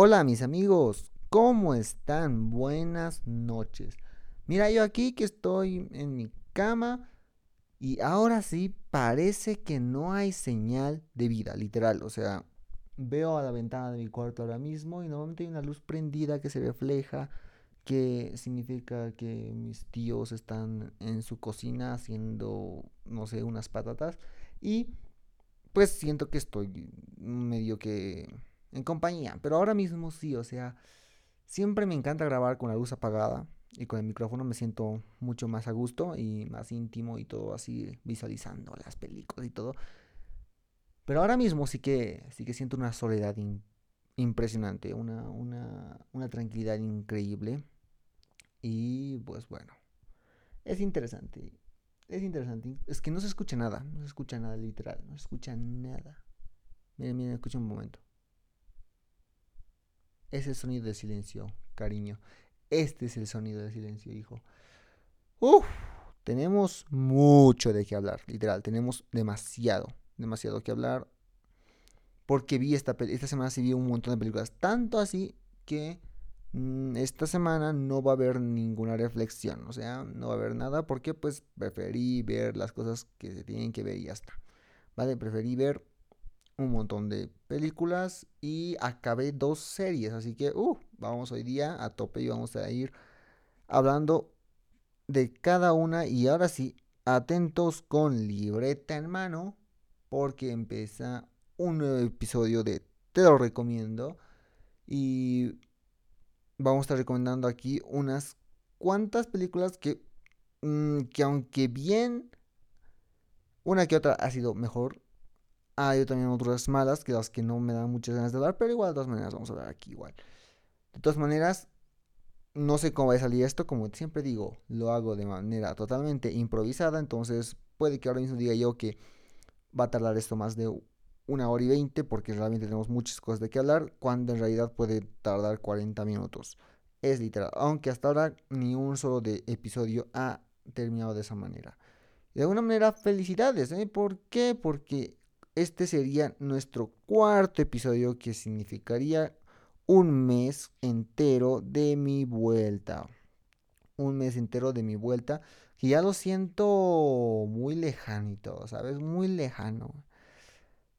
Hola mis amigos, ¿cómo están? Buenas noches. Mira, yo aquí que estoy en mi cama y ahora sí parece que no hay señal de vida, literal. O sea, veo a la ventana de mi cuarto ahora mismo y normalmente hay una luz prendida que se refleja, que significa que mis tíos están en su cocina haciendo, no sé, unas patatas. Y pues siento que estoy medio que en compañía. Pero ahora mismo sí, o sea, siempre me encanta grabar con la luz apagada y con el micrófono me siento mucho más a gusto y más íntimo y todo así visualizando las películas y todo. Pero ahora mismo sí que, sí que siento una soledad impresionante, una, una, una tranquilidad increíble. Y pues bueno, es interesante. Es interesante. Es que no se escucha nada. No se escucha nada literal. No se escucha nada. Miren, miren, escuchen un momento. Es el sonido de silencio, cariño. Este es el sonido de silencio, hijo. Uf, tenemos mucho de qué hablar, literal. Tenemos demasiado, demasiado que hablar. Porque vi esta, esta semana sí vi un montón de películas. Tanto así que mm, esta semana no va a haber ninguna reflexión. O sea, no va a haber nada porque pues preferí ver las cosas que se tienen que ver y ya está. ¿Vale? Preferí ver un montón de películas y acabé dos series. Así que, uh, vamos hoy día a tope y vamos a ir hablando de cada una. Y ahora sí, atentos con libreta en mano, porque empieza un nuevo episodio de Te lo recomiendo. Y vamos a estar recomendando aquí unas cuantas películas que, mm, que aunque bien, una que otra ha sido mejor hay también otras malas, que las que no me dan muchas ganas de hablar, pero igual de todas maneras vamos a hablar aquí igual. De todas maneras, no sé cómo va a salir esto, como siempre digo, lo hago de manera totalmente improvisada, entonces puede que ahora mismo diga yo que va a tardar esto más de una hora y veinte, porque realmente tenemos muchas cosas de qué hablar, cuando en realidad puede tardar 40 minutos. Es literal, aunque hasta ahora ni un solo de episodio ha terminado de esa manera. De alguna manera, felicidades, ¿eh? ¿Por qué? Porque este sería nuestro cuarto episodio que significaría un mes entero de mi vuelta. Un mes entero de mi vuelta. Que ya lo siento muy lejanito, ¿sabes? Muy lejano.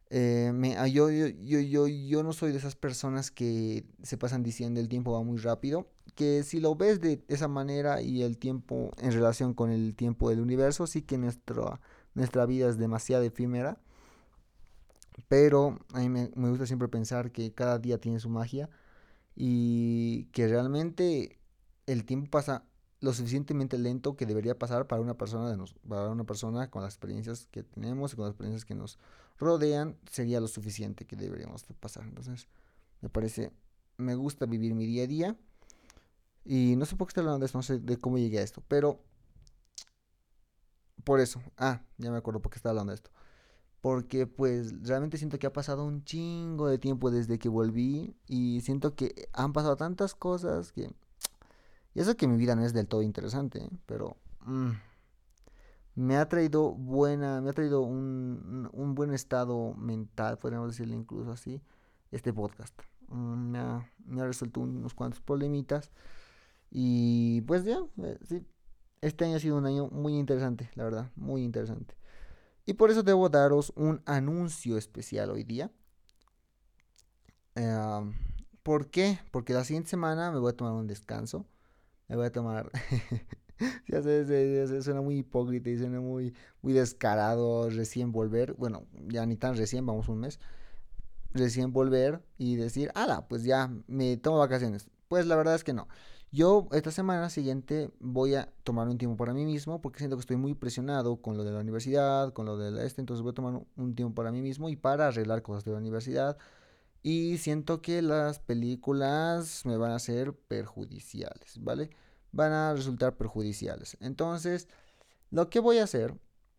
Eh, me, ah, yo, yo, no soy de esas personas que se pasan diciendo el tiempo va muy rápido. Que si lo ves de esa manera y el tiempo en relación con el tiempo del universo, sí que nuestra vida es demasiado efímera. Pero a mí me, gusta siempre pensar que cada día tiene su magia y que realmente el tiempo pasa lo suficientemente lento que debería pasar para una persona de nos, para una persona con las experiencias que tenemos y con las experiencias que nos rodean sería lo suficiente que deberíamos pasar. Entonces me parece me gusta vivir mi día a día y no sé por qué estoy hablando de esto no sé de cómo llegué a esto pero por eso ah ya me acuerdo por qué estaba hablando de esto porque pues realmente siento que ha pasado un chingo de tiempo desde que volví y siento que han pasado tantas cosas que... Y eso que mi vida no es del todo interesante, ¿eh? pero... Mm, me ha traído buena, me ha traído un, un, buen estado mental, podríamos decirle incluso así, este podcast. Mm, me, ha, me, ha, resuelto unos cuantos problemitas y pues ya, eh, sí, este año ha sido un año muy interesante, la verdad, muy interesante. Y por eso debo daros un anuncio especial hoy día. ¿Por qué? Porque la siguiente semana me voy a tomar un descanso. Me voy a tomar... ya sé, suena muy hipócrita y suena muy, muy descarado recién volver. Bueno, ya ni tan recién, vamos un mes. Recién volver y decir, ala, pues ya me tomo vacaciones. Pues la verdad es que no. Yo esta semana siguiente voy a tomar un tiempo para mí mismo porque siento que estoy muy presionado con lo de la universidad, con lo de este, entonces voy a tomar un tiempo para mí mismo y para arreglar cosas de la universidad. Y siento que las películas me van a ser perjudiciales, ¿vale? Van a resultar perjudiciales. Entonces, lo que voy a hacer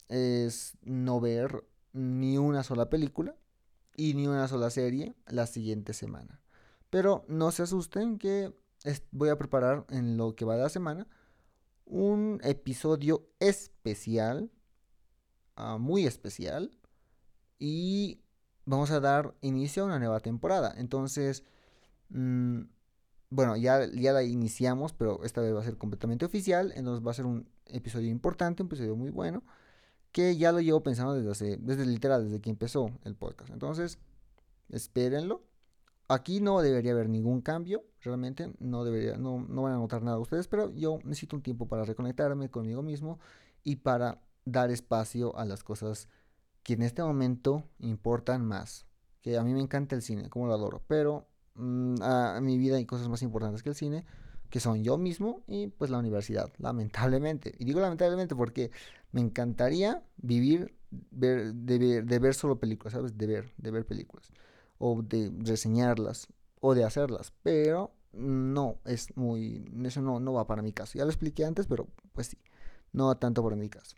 es no ver ni una sola película y ni una sola serie la siguiente semana. Pero no se asusten que voy a preparar en lo que va de la semana un episodio especial, ah, muy especial, y vamos a dar inicio a una nueva temporada. Entonces, Mm, bueno, ya, ya la iniciamos, pero esta vez va a ser completamente oficial. Entonces va a ser un episodio importante, un episodio muy bueno. Que ya lo llevo pensando desde hace, desde literal, desde que empezó el podcast. Entonces, espérenlo. Aquí no debería haber ningún cambio, realmente no debería, no, no van a notar nada ustedes, pero yo necesito un tiempo para reconectarme conmigo mismo y para dar espacio a las cosas que en este momento importan más. Que a mí me encanta el cine, como lo adoro, pero mm, a, mi vida hay cosas más importantes que el cine, que son yo mismo y pues la universidad, lamentablemente. Y digo lamentablemente porque me encantaría vivir ver, de, ver, de ver solo películas, ¿sabes? De ver, de ver películas o de reseñarlas o de hacerlas, pero no, es muy, eso no, no va para mi caso. Ya lo expliqué antes, pero pues sí, no va tanto para mi caso.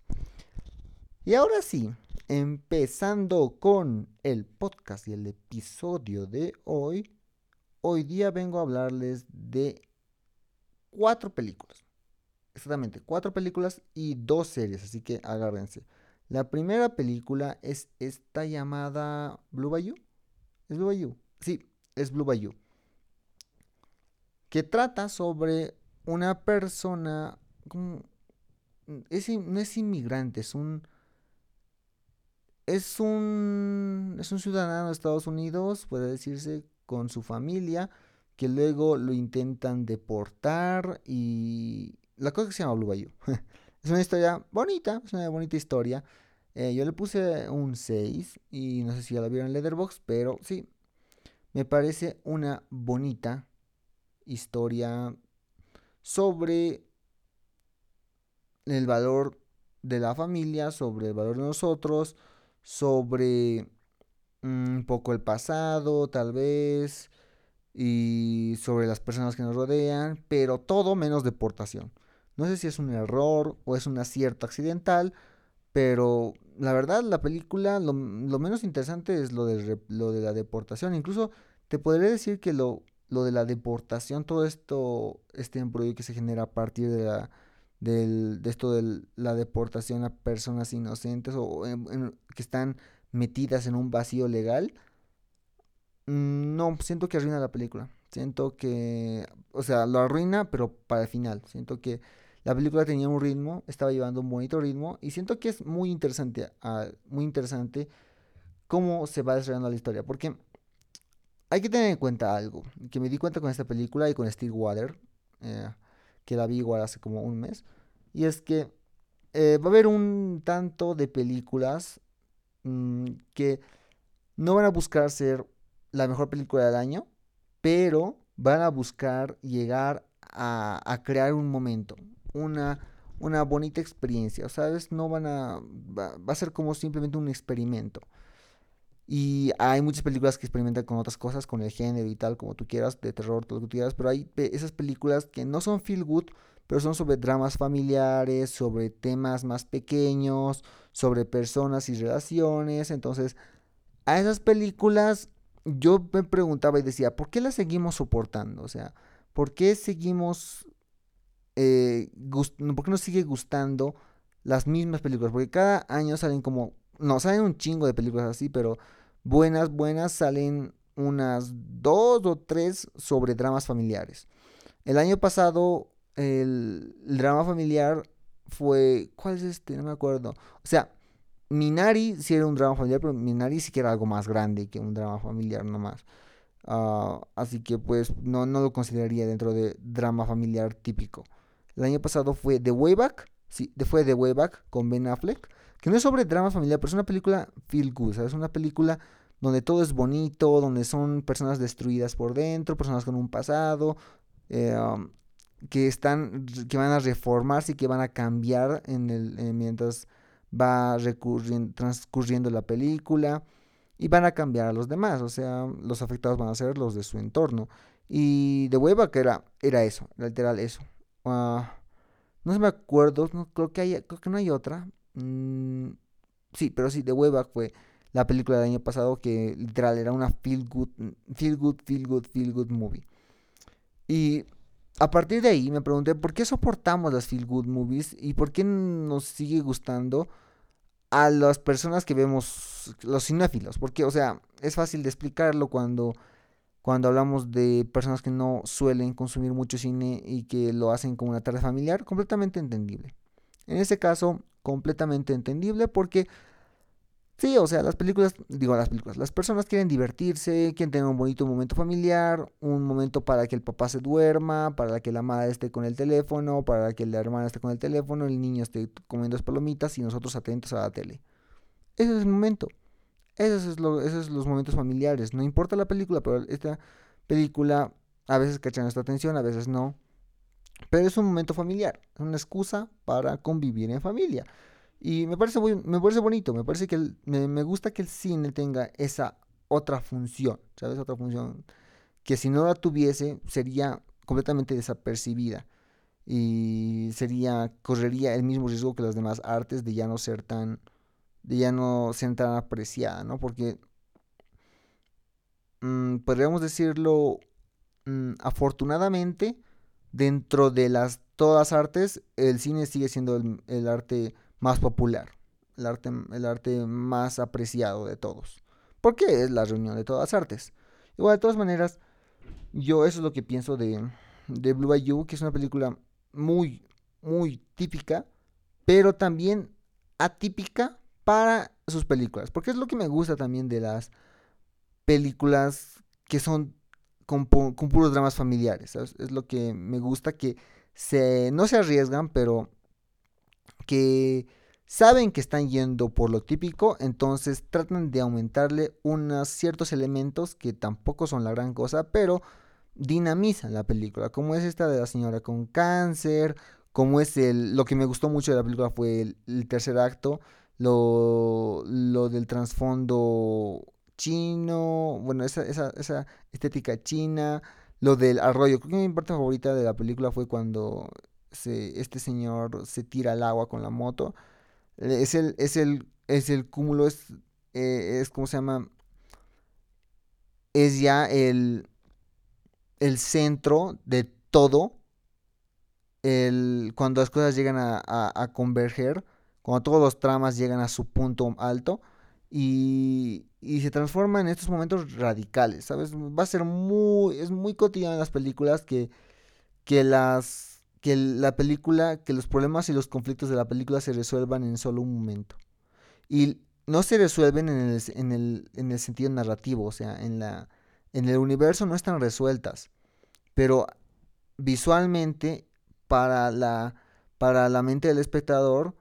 Y ahora sí, empezando con el podcast y el episodio de hoy, hoy día vengo a hablarles de cuatro películas. Exactamente, cuatro películas y dos series, así que agárrense. La primera película es esta llamada Blue Bayou. ¿Es Blue Bayou? Sí, es Blue Bayou. Que trata sobre una persona. es, no es inmigrante, es un. Es un. Es un ciudadano de Estados Unidos, puede decirse, con su familia. Que luego lo intentan deportar. Y. La cosa que se llama Blue Bayou. es una historia bonita, es una bonita historia. Eh, yo le puse un 6 y no sé si ya la vieron en Leatherbox, pero sí, me parece una bonita historia sobre el valor de la familia, sobre el valor de nosotros, sobre mm, un poco el pasado, tal vez, y sobre las personas que nos rodean, pero todo menos deportación. No sé si es un error o es un acierto accidental, pero la verdad, la película, lo, menos interesante es lo de, lo de la deportación. Incluso te podría decir que lo, lo de la deportación, todo esto, este embrollo que se genera a partir de, la, de esto de la deportación a personas inocentes o que están metidas en un vacío legal, mm, no, siento que arruina la película. Siento que, o sea, lo arruina, pero para el final. Siento que la película tenía un ritmo, estaba llevando un bonito ritmo y siento que es muy interesante, ah, muy interesante cómo se va desarrollando la historia, porque hay que tener en cuenta algo, que me di cuenta con esta película y con Stillwater, eh, que la vi igual hace como un mes, y es que eh, va a haber un tanto de películas mm, que no van a buscar ser la mejor película del año, pero van a buscar llegar a crear un momento, una, una bonita experiencia, ¿sabes? No van a, va, a ser como simplemente un experimento. Y hay muchas películas que experimentan con otras cosas, con el género y tal, como tú quieras, de terror, todo lo que tú quieras, pero hay esas películas que no son feel good, pero son sobre dramas familiares, sobre temas más pequeños, sobre personas y relaciones. Entonces, a esas películas yo me preguntaba y decía, ¿por qué las seguimos soportando? O sea, ¿por qué seguimos eh, ¿por qué nos sigue gustando las mismas películas? Porque cada año salen como, no, salen un chingo de películas así, pero buenas, buenas salen unas dos o tres sobre dramas familiares. El año pasado el, drama familiar fue, ¿cuál es este? No me acuerdo. O sea, Minari sí era un drama familiar, pero Minari sí que era algo más grande que un drama familiar nomás. Uh, así que pues no, no lo consideraría dentro de drama familiar típico. El año pasado fue The Wayback, sí, fue The Wayback con Ben Affleck, que no es sobre drama familiar, pero es una película feel good, Es una película donde todo es bonito, donde son personas destruidas por dentro, personas con un pasado, eh, um, que están, que van a reformarse y que van a cambiar en el, eh, mientras va transcurriendo la película y van a cambiar a los demás, o sea, los afectados van a ser los de su entorno. Y The Wayback era, era eso, literal eso. Ah, no se me acuerdo, creo, que hay, creo que no hay otra. Mm, sí, pero sí, The Wayback fue la película del año pasado que literal era una feel good, feel good, feel good, feel good movie. Y a partir de ahí me pregunté por qué soportamos las feel good movies y por qué nos sigue gustando a las personas que vemos los cinéfilos. Porque, o sea, es fácil de explicarlo cuando cuando hablamos de personas que no suelen consumir mucho cine y que lo hacen como una tarde familiar, completamente entendible. En ese caso, completamente entendible porque Sí, o sea, las películas, digo las películas, las personas quieren divertirse, quieren tener un bonito momento familiar, un momento para que el papá se duerma, para que la madre esté con el teléfono, para que la hermana esté con el teléfono, el niño esté comiendo las palomitas y nosotros atentos a la tele. Ese es el momento. Esos es lo, esos son los momentos familiares. No importa la película, pero esta película a veces cacha nuestra atención, a veces no. Pero es un momento familiar, es una excusa para convivir en familia. Y me parece, me parece bonito, me parece que me, gusta que el cine tenga esa otra función, ¿sabes? Otra función que si no la tuviese sería completamente desapercibida y sería, correría el mismo riesgo que las demás artes de ya no ser tan, de ya no ser tan apreciada, ¿no? Porque mm, podríamos decirlo, mm, afortunadamente, dentro de las todas artes, el cine sigue siendo el arte más popular, el arte, el arte más apreciado de todos. Porque es la reunión de todas artes. Igual, de todas maneras, yo eso es lo que pienso de, de Blue Bayou, que es una película muy, muy típica, pero también atípica para sus películas. Porque es lo que me gusta también de las películas que son con, puros dramas familiares. Es lo que me gusta que se, no se arriesgan, pero que saben que están yendo por lo típico, entonces tratan de aumentarle unos ciertos elementos que tampoco son la gran cosa, pero dinamizan la película, como es esta de la señora con cáncer, como es el, lo que me gustó mucho de la película fue el, tercer acto, lo, lo del trasfondo chino, bueno, esa, esa, esa estética china, lo del arroyo, creo que mi parte favorita de la película fue cuando este señor se tira al agua con la moto. Es el, es el, es el cúmulo, es, eh, es como se llama, es ya el, el centro de todo. El, cuando las cosas llegan a, a, converger, cuando todos los tramas llegan a su punto alto y, y se transforma en estos momentos radicales, ¿sabes? Va a ser muy, es muy cotidiano en las películas que, que las que la película, que los problemas y los conflictos de la película se resuelvan en solo un momento. Y no se resuelven en el, en el, en el sentido narrativo, o sea, en, la, en el universo no están resueltas, pero visualmente para la, para la mente del espectador,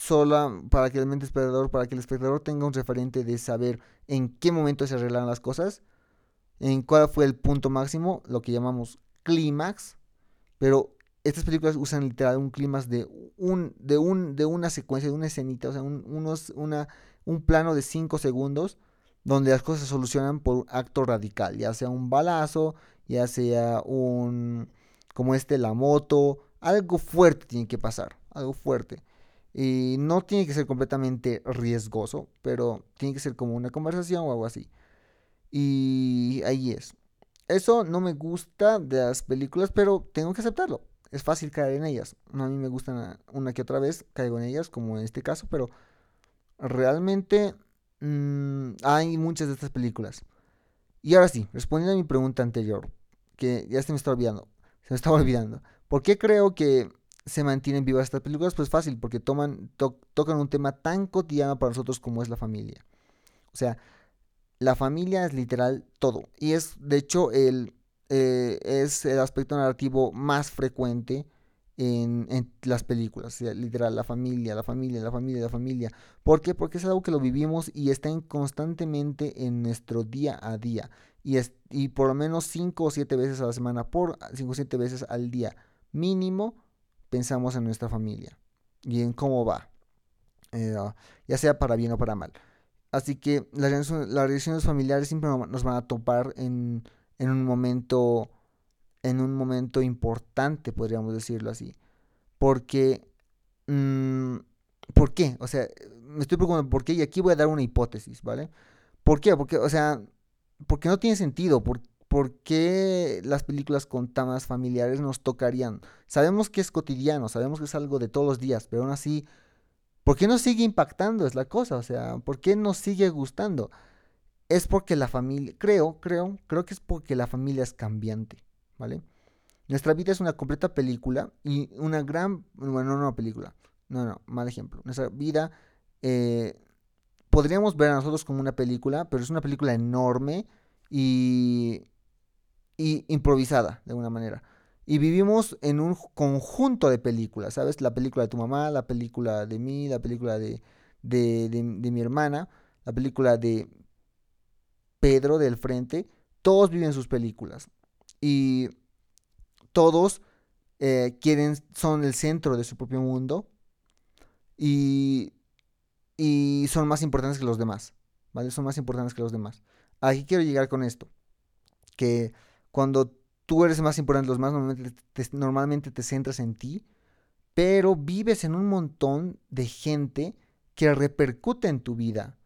solo para que el mente espectador, para que el espectador tenga un referente de saber en qué momento se arreglan las cosas, en cuál fue el punto máximo, lo que llamamos clímax, pero estas películas usan literal un clima de un de un de una secuencia de una escenita o sea un, unos una un plano de 5 segundos donde las cosas se solucionan por un acto radical ya sea un balazo ya sea un como este la moto algo fuerte tiene que pasar algo fuerte y no tiene que ser completamente riesgoso pero tiene que ser como una conversación o algo así y ahí es eso no me gusta de las películas pero tengo que aceptarlo es fácil caer en ellas. No, a mí me gustan una que otra vez, caigo en ellas, como en este caso, pero realmente mm, hay muchas de estas películas. Y ahora sí, respondiendo a mi pregunta anterior, que ya se me está olvidando, se me estaba olvidando. ¿Por qué creo que se mantienen vivas estas películas? Pues fácil, porque toman, tocan un tema tan cotidiano para nosotros como es la familia. O sea, la familia es literal todo. Y es, de hecho, el eh, es el aspecto narrativo más frecuente en, las películas, literal, la familia, la familia, la familia, la familia. ¿Por qué? Porque es algo que lo vivimos y está constantemente en nuestro día a día. Y, es, y por lo menos 5 o 7 veces a la semana, por 5 o 7 veces al día mínimo, pensamos en nuestra familia y en cómo va, eh, ya sea para bien o para mal. Así que las relaciones familiares siempre nos van a topar en en un momento, en un momento importante, podríamos decirlo así. Porque, mm, ¿por qué? O sea, me estoy preguntando por qué y aquí voy a dar una hipótesis, ¿vale? ¿Por qué? Porque, o sea, porque no tiene sentido. ¿Por, ¿Por, qué las películas con temas familiares nos tocarían? Sabemos que es cotidiano, sabemos que es algo de todos los días, pero aún así, ¿por qué nos sigue impactando? Es la cosa, o sea, ¿por qué nos sigue gustando? es porque la familia, creo, creo, creo que es porque la familia es cambiante, ¿vale? Nuestra vida es una completa película y una gran, bueno, no una película, no, no, mal ejemplo. Nuestra vida eh, podríamos ver a nosotros como una película, pero es una película enorme y, y improvisada de alguna manera. Y vivimos en un conjunto de películas, ¿sabes? La película de tu mamá, la película de mí, la película de, de, de, mi hermana, la película de Pedro del frente. Todos viven sus películas. Y todos eh, quieren, son el centro de su propio mundo. Y y son más importantes que los demás, ¿vale? Son más importantes que los demás. Aquí quiero llegar con esto, que cuando tú eres más importante los demás, normalmente te, normalmente te centras en ti, pero vives en un montón de gente que repercute en tu vida.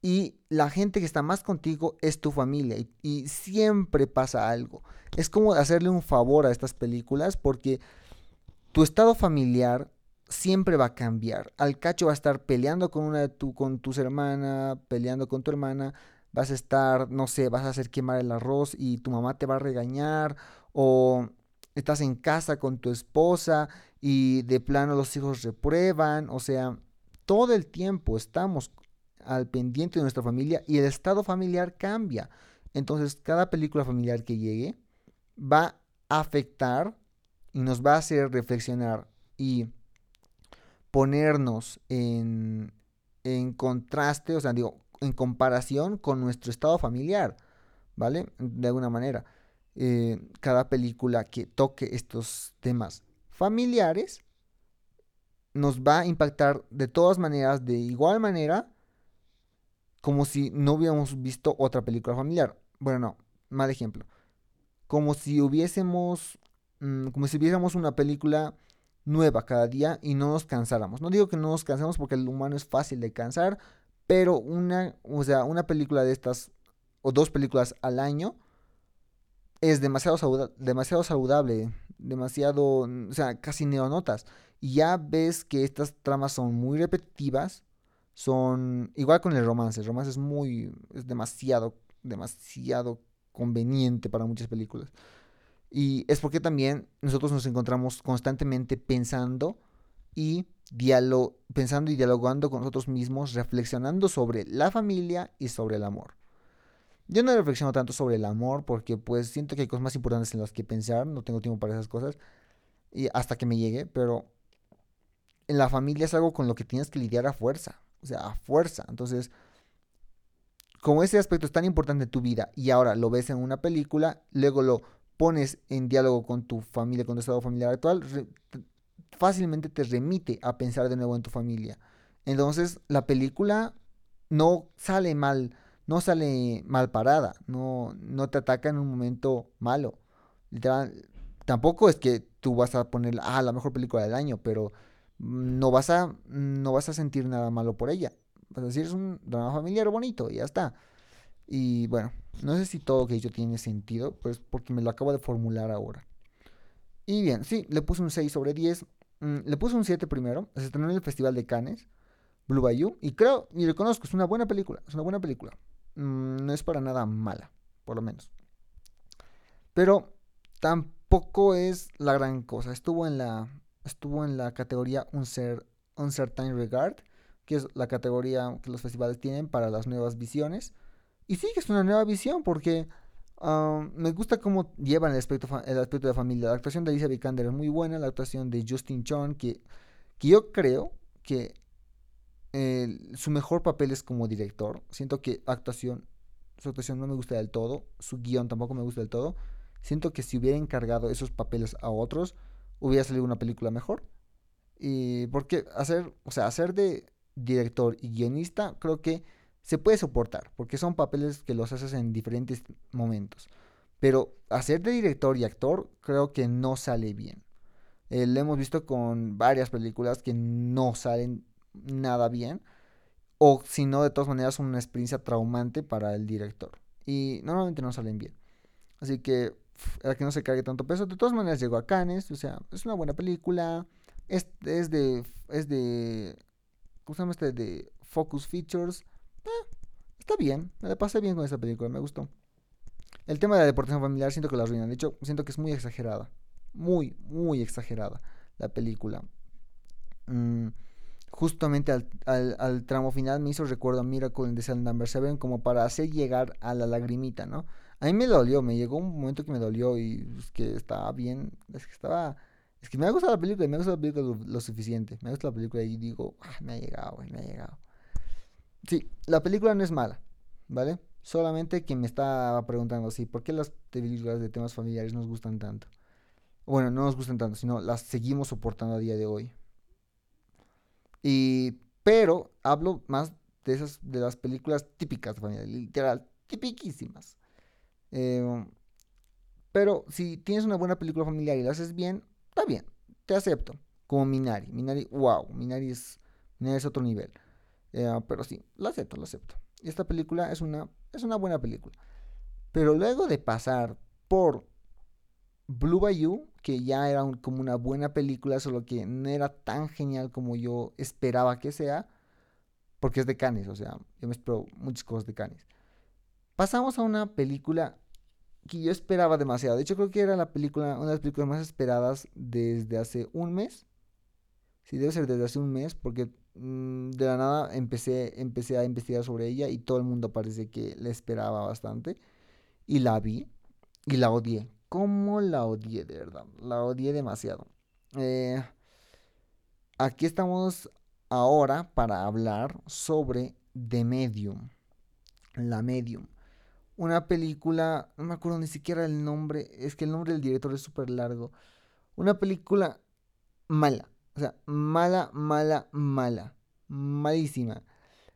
Y la gente que está más contigo es tu familia. Y, y, siempre pasa algo. Es como hacerle un favor a estas películas porque tu estado familiar siempre va a cambiar. Al cacho va a estar peleando con una de tu, con tus hermanas, peleando con tu hermana, vas a estar, no sé, vas a hacer quemar el arroz y tu mamá te va a regañar, o estás en casa con tu esposa y de plano los hijos reprueban, o sea, todo el tiempo estamos al pendiente de nuestra familia y el estado familiar cambia. Entonces, cada película familiar que llegue va a afectar y nos va a hacer reflexionar y ponernos en, en contraste, o sea, digo, en comparación con nuestro estado familiar, ¿vale? De alguna manera. Eh, cada película que toque estos temas familiares nos va a impactar de todas maneras, de igual manera, como si no hubiéramos visto otra película familiar. Bueno, no, mal ejemplo. Como si hubiésemos, mm, como si viésemos una película nueva cada día y no nos cansáramos. No digo que no nos cansemos porque el humano es fácil de cansar, pero una, o sea, una película de estas o dos películas al año es demasiado, demasiado saludable, demasiado, o sea, casi neonotas. Y ya ves que estas tramas son muy repetitivas, son igual con el romance, el romance es muy, es demasiado, demasiado conveniente para muchas películas. Y es porque también nosotros nos encontramos constantemente pensando y, pensando y dialogando con nosotros mismos, reflexionando sobre la familia y sobre el amor. Yo no reflexiono tanto sobre el amor porque pues siento que hay cosas más importantes en las que pensar, no tengo tiempo para esas cosas y hasta que me llegue, pero en la familia es algo con lo que tienes que lidiar a fuerza, o sea, a fuerza. Entonces, como ese aspecto es tan importante en tu vida y ahora lo ves en una película, luego lo pones en diálogo con tu familia, con tu estado familiar actual, fácilmente te remite a pensar de nuevo en tu familia. Entonces, la película no sale mal, no sale mal parada, no, no te ataca en un momento malo. Literal, tampoco es que tú vas a poner, ah, la mejor película del año, pero no vas a, no vas a sentir nada malo por ella. Vas a decir, es un drama familiar bonito y ya está. Y bueno, no sé si todo que dicho tiene sentido, pues porque me lo acabo de formular ahora. Y bien, sí, le puse un 6 sobre 10. Mm, le puse un 7 primero. Se estrenó en el Festival de Cannes, Blue Bayou. Y creo, y reconozco, es una buena película. Es una buena película. Mm, no es para nada mala, por lo menos. Pero tampoco es la gran cosa. Estuvo en la, estuvo en la categoría Uncertain Regard, que es la categoría que los festivales tienen para las nuevas visiones. Y sí que es una nueva visión porque me gusta cómo llevan el aspecto, el aspecto de familia. La actuación de Alicia Vikander es muy buena, la actuación de Justin Chon, que, que yo creo que su mejor papel es como director. Siento que actuación, su actuación no me gusta del todo, su guion tampoco me gusta del todo. Siento que si hubiera encargado esos papeles a otros, hubiera salido una película mejor. Y porque hacer, o sea, hacer de director y guionista, creo que se puede soportar, porque son papeles que los haces en diferentes momentos. Pero hacer de director y actor creo que no sale bien. Eh, lo hemos visto con varias películas que no salen nada bien. O si no, de todas maneras, una experiencia traumante para el director. Y normalmente no salen bien. Así que, para que no se cargue tanto peso. De todas maneras, llegó a Cannes. O sea, es una buena película. Es, es de. Es de. ¿Cómo se llama este? De Focus Features está bien, me la pasé bien con esta película, me gustó. El tema de la deportación familiar siento que la arruinan, de hecho siento que es muy exagerada, muy, muy exagerada la película. Mm, justamente al, tramo final me hizo recuerdo a Miracle in the Cell Number 7 como para hacer llegar a la lagrimita, ¿no? A mí me dolió, me llegó un momento que me dolió y es que estaba bien, es que estaba... Es que me ha gustado la película me ha gustado la película lo, suficiente. Me ha gustado la película y digo, ah, me ha llegado, me ha llegado. Sí, la película no es mala, ¿vale? Solamente quien me está preguntando, sí, ¿por qué las películas de temas familiares nos gustan tanto? Bueno, no nos gustan tanto, sino las seguimos soportando a día de hoy. Y, pero hablo más de esas, de las películas típicas de familia, literal, tipiquísimas. Eh, pero si tienes una buena película familiar y la haces bien, está bien, te acepto. Como Minari. Minari, wow, Minari es, Minari es otro nivel. Eh, pero sí, lo acepto, lo acepto. Esta película es una, es una buena película. Pero luego de pasar por Blue Bayou, que ya era como una buena película, solo que no era tan genial como yo esperaba que sea, porque es de Cannes, o sea, yo me espero muchas cosas de Cannes. Pasamos a una película que yo esperaba demasiado. De hecho, creo que era la película, una de las películas más esperadas desde hace un mes. Sí, debe ser desde hace un mes, porque de la nada empecé, empecé a investigar sobre ella y todo el mundo parece que la esperaba bastante. Y la vi y la odié. ¿Cómo la odié, de verdad? La odié demasiado. Eh, aquí estamos ahora para hablar sobre The Medium. La Medium una película, no me acuerdo ni siquiera el nombre, es que el nombre del director es súper largo. Una película mala, o sea, mala, mala, mala, malísima.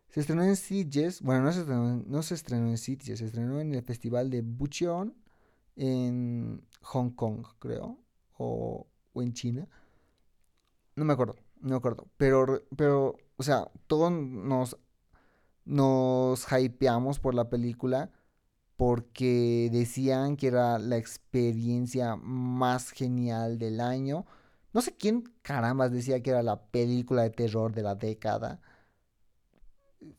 Se estrenó en Sitges, bueno, no se estrenó, no se estrenó en Sitges, se estrenó en el festival de Bucheon en Hong Kong, creo, o, o en China. No me acuerdo, no me acuerdo, pero, pero, o sea, todos nos, nos hypeamos por la película porque decían que era la experiencia más genial del año. No sé quién carambas decía que era la película de terror de la década.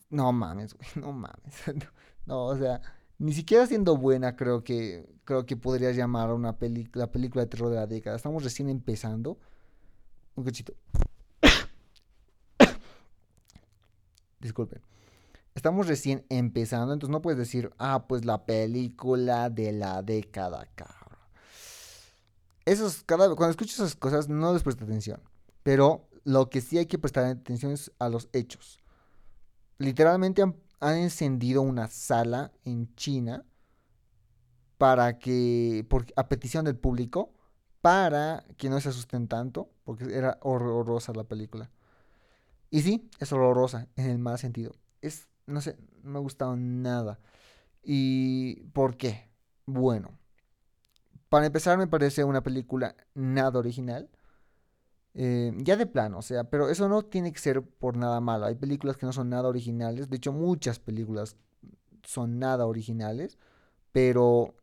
No mames, güey, no mames. No, o sea, ni siquiera siendo buena creo que creo que podrías llamar a una película la película de terror de la década. Estamos recién empezando. Un cachito. Disculpen estamos recién empezando, entonces no puedes decir, ah, pues la película de la década, cabrón. Esos, cada, cuando escuchas esas cosas, no les prestas atención. Pero lo que sí hay que prestar atención es a los hechos. Literalmente han, encendido una sala en China para que, por, a petición del público, para que no se asusten tanto, porque era horrorosa la película. Y sí, es horrorosa en el mal sentido. Es no sé, no me ha gustado nada. ¿Y por qué? Bueno, para empezar me parece una película nada original. Eh, ya de plano, o sea, pero eso no tiene que ser por nada malo. Hay películas que no son nada originales. De hecho, muchas películas son nada originales. Pero.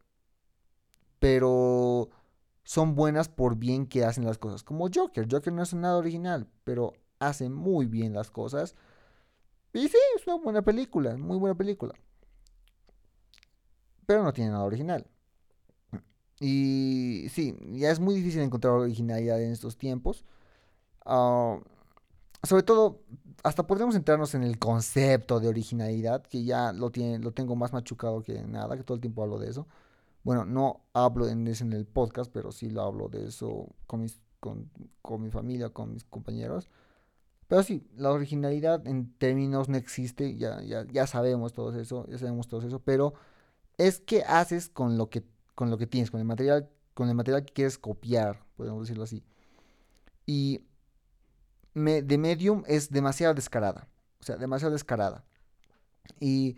Pero. Son buenas por bien que hacen las cosas. Como Joker. Joker no es nada original. Pero hace muy bien las cosas. Y sí, es una buena película, muy buena película. Pero no tiene nada original. Y sí, ya es muy difícil encontrar originalidad en estos tiempos. Ah, sobre todo, hasta podríamos centrarnos en el concepto de originalidad, que ya lo, tiene, lo tengo más machucado que nada, que todo el tiempo hablo de eso. Bueno, no hablo en eso en el podcast, pero sí lo hablo de eso con, mis, con, con mi familia, con mis compañeros. Pero sí, la originalidad en términos no existe, ya, ya, ya sabemos todo eso, ya sabemos todo eso, pero es qué haces con lo que, con lo que tienes, con el material, con el material que quieres copiar, podemos decirlo así. Y me, de Medium es demasiado descarada, o sea, demasiado descarada. Y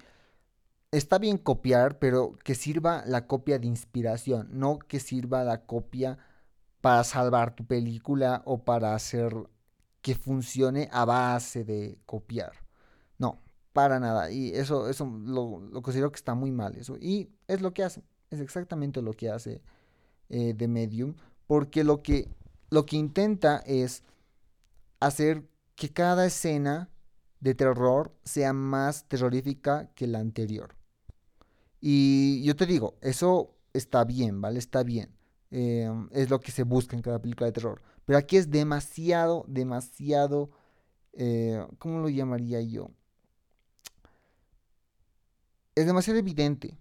está bien copiar, pero que sirva la copia de inspiración, no que sirva la copia para salvar tu película o para hacer que funcione a base de copiar. No, para nada. Y eso, eso lo, considero que está muy mal. Eso. Y es lo que hace. Es exactamente lo que hace eh, The Medium. Porque lo que, lo que intenta es hacer que cada escena de terror sea más terrorífica que la anterior. Y yo te digo, eso está bien, ¿vale? Está bien. Em, es lo que se busca en cada película de terror. Pero aquí es demasiado, demasiado... Eh, ¿Cómo lo llamaría yo? Es demasiado evidente.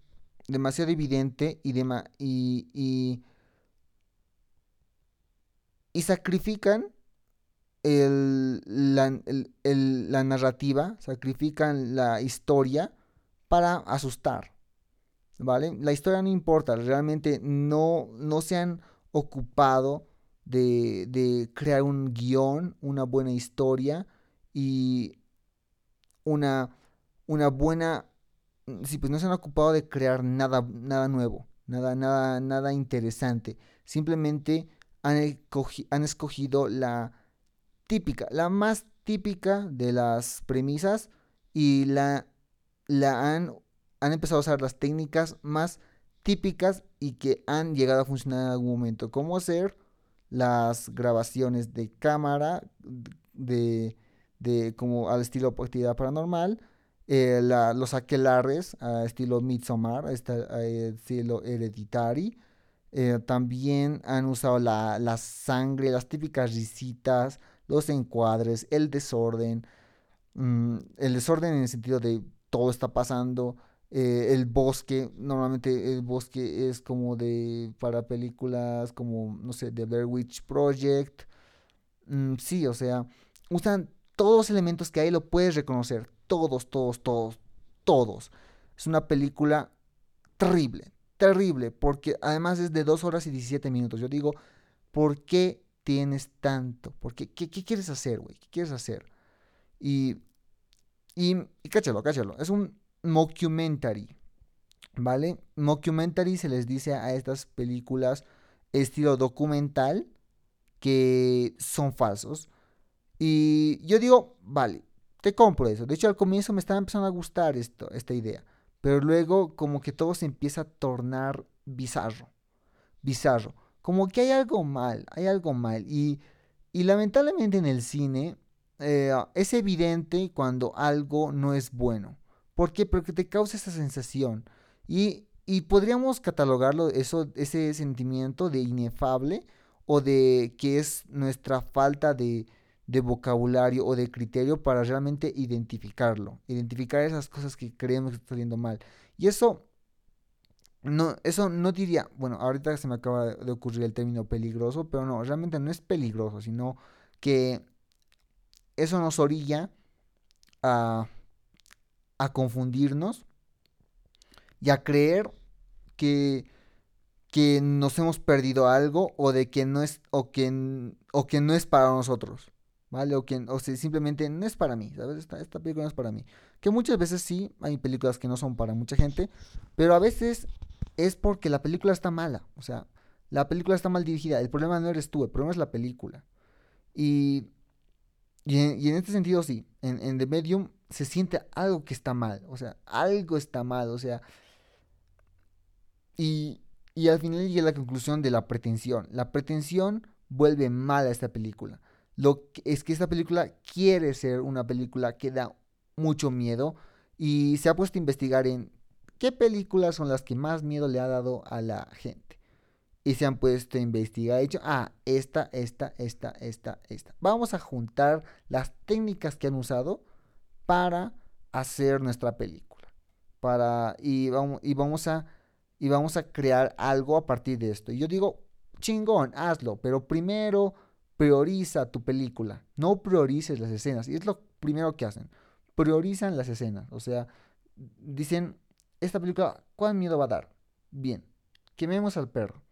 Demasiado evidente y, y, y, y sacrifican la, narrativa, sacrifican la historia para asustar. ¿Vale? La historia no importa, realmente no, no se han ocupado de, de crear un guion, una buena historia y una, una buena... Sí, pues no se han ocupado de crear nada, nada nuevo, nada, nada, nada interesante. Simplemente han, han escogido la, típica, la más típica de las premisas y la, la han, han empezado a usar las técnicas más típicas y que han llegado a funcionar en algún momento, como hacer las grabaciones de cámara de, de como al estilo actividad paranormal, eh, los aquelares a estilo Midsommar, a estilo Hereditary. Eh, también han usado la, sangre, las típicas risitas, los encuadres, el desorden, mm, el desorden en el sentido de todo está pasando, eh, el bosque, normalmente el bosque es como de, para películas como, no sé, The Blair Witch Project, mm, sí, o sea, usan todos los elementos que hay, lo puedes reconocer, todos, todos, todos, todos. Es una película terrible, terrible, porque además es de 2 horas y 17 minutos. Yo digo, ¿por qué tienes tanto? Porque, ¿qué, qué quieres hacer, güey? ¿Qué quieres hacer? Y, y, y cáchalo, cáchalo. Es un mockumentary, ¿vale? Mockumentary se les dice a estas películas estilo documental que son falsos. Y yo digo, vale, te compro eso. De hecho, al comienzo me estaba empezando a gustar esto, esta idea. Pero luego como que todo se empieza a tornar bizarro. Bizarro como que hay algo mal, hay algo mal. Y, y lamentablemente en el cine eh, es evidente cuando algo no es bueno. ¿Por qué? Porque te causa esa sensación. Y, y podríamos catalogarlo, eso, ese sentimiento de inefable o de que es nuestra falta de, de vocabulario o de criterio para realmente identificarlo. Identificar esas cosas que creemos que están saliendo mal. Y eso no, eso no diría, bueno, ahorita se me acaba de ocurrir el término peligroso, pero no, realmente no es peligroso, sino que eso nos orilla a, a confundirnos y a creer que, que nos hemos perdido algo o de que no es o que, o que no es para nosotros. ¿Vale? O que o simplemente no es para mí, ¿sabes? Esta, esta película no es para mí. Que muchas veces sí, hay películas que no son para mucha gente, pero a veces es porque la película está mala. O sea, la película está mal dirigida. El problema no eres tú, el problema es la película. Y, y, en, este sentido, sí, en, en The Medium se siente algo que está mal. O sea, algo está mal. O sea, y, y al final llega la conclusión de la pretensión. La pretensión vuelve mal a esta película. Lo que, es que esta película quiere ser una película que da mucho miedo y se ha puesto a investigar en ¿Qué películas son las que más miedo le ha dado a la gente? Y se han puesto a investigar, dicho, ah, esta, esta, esta, esta, esta. Vamos a juntar las técnicas que han usado para hacer nuestra película. Para, y, vamos, y, vamos a, y vamos a crear algo a partir de esto. Y yo digo, chingón, hazlo, pero primero prioriza tu película. No priorices las escenas. Y es lo primero que hacen. Priorizan las escenas. O sea, dicen, esta película, ¿cuál miedo va a dar? Bien, quememos al perro.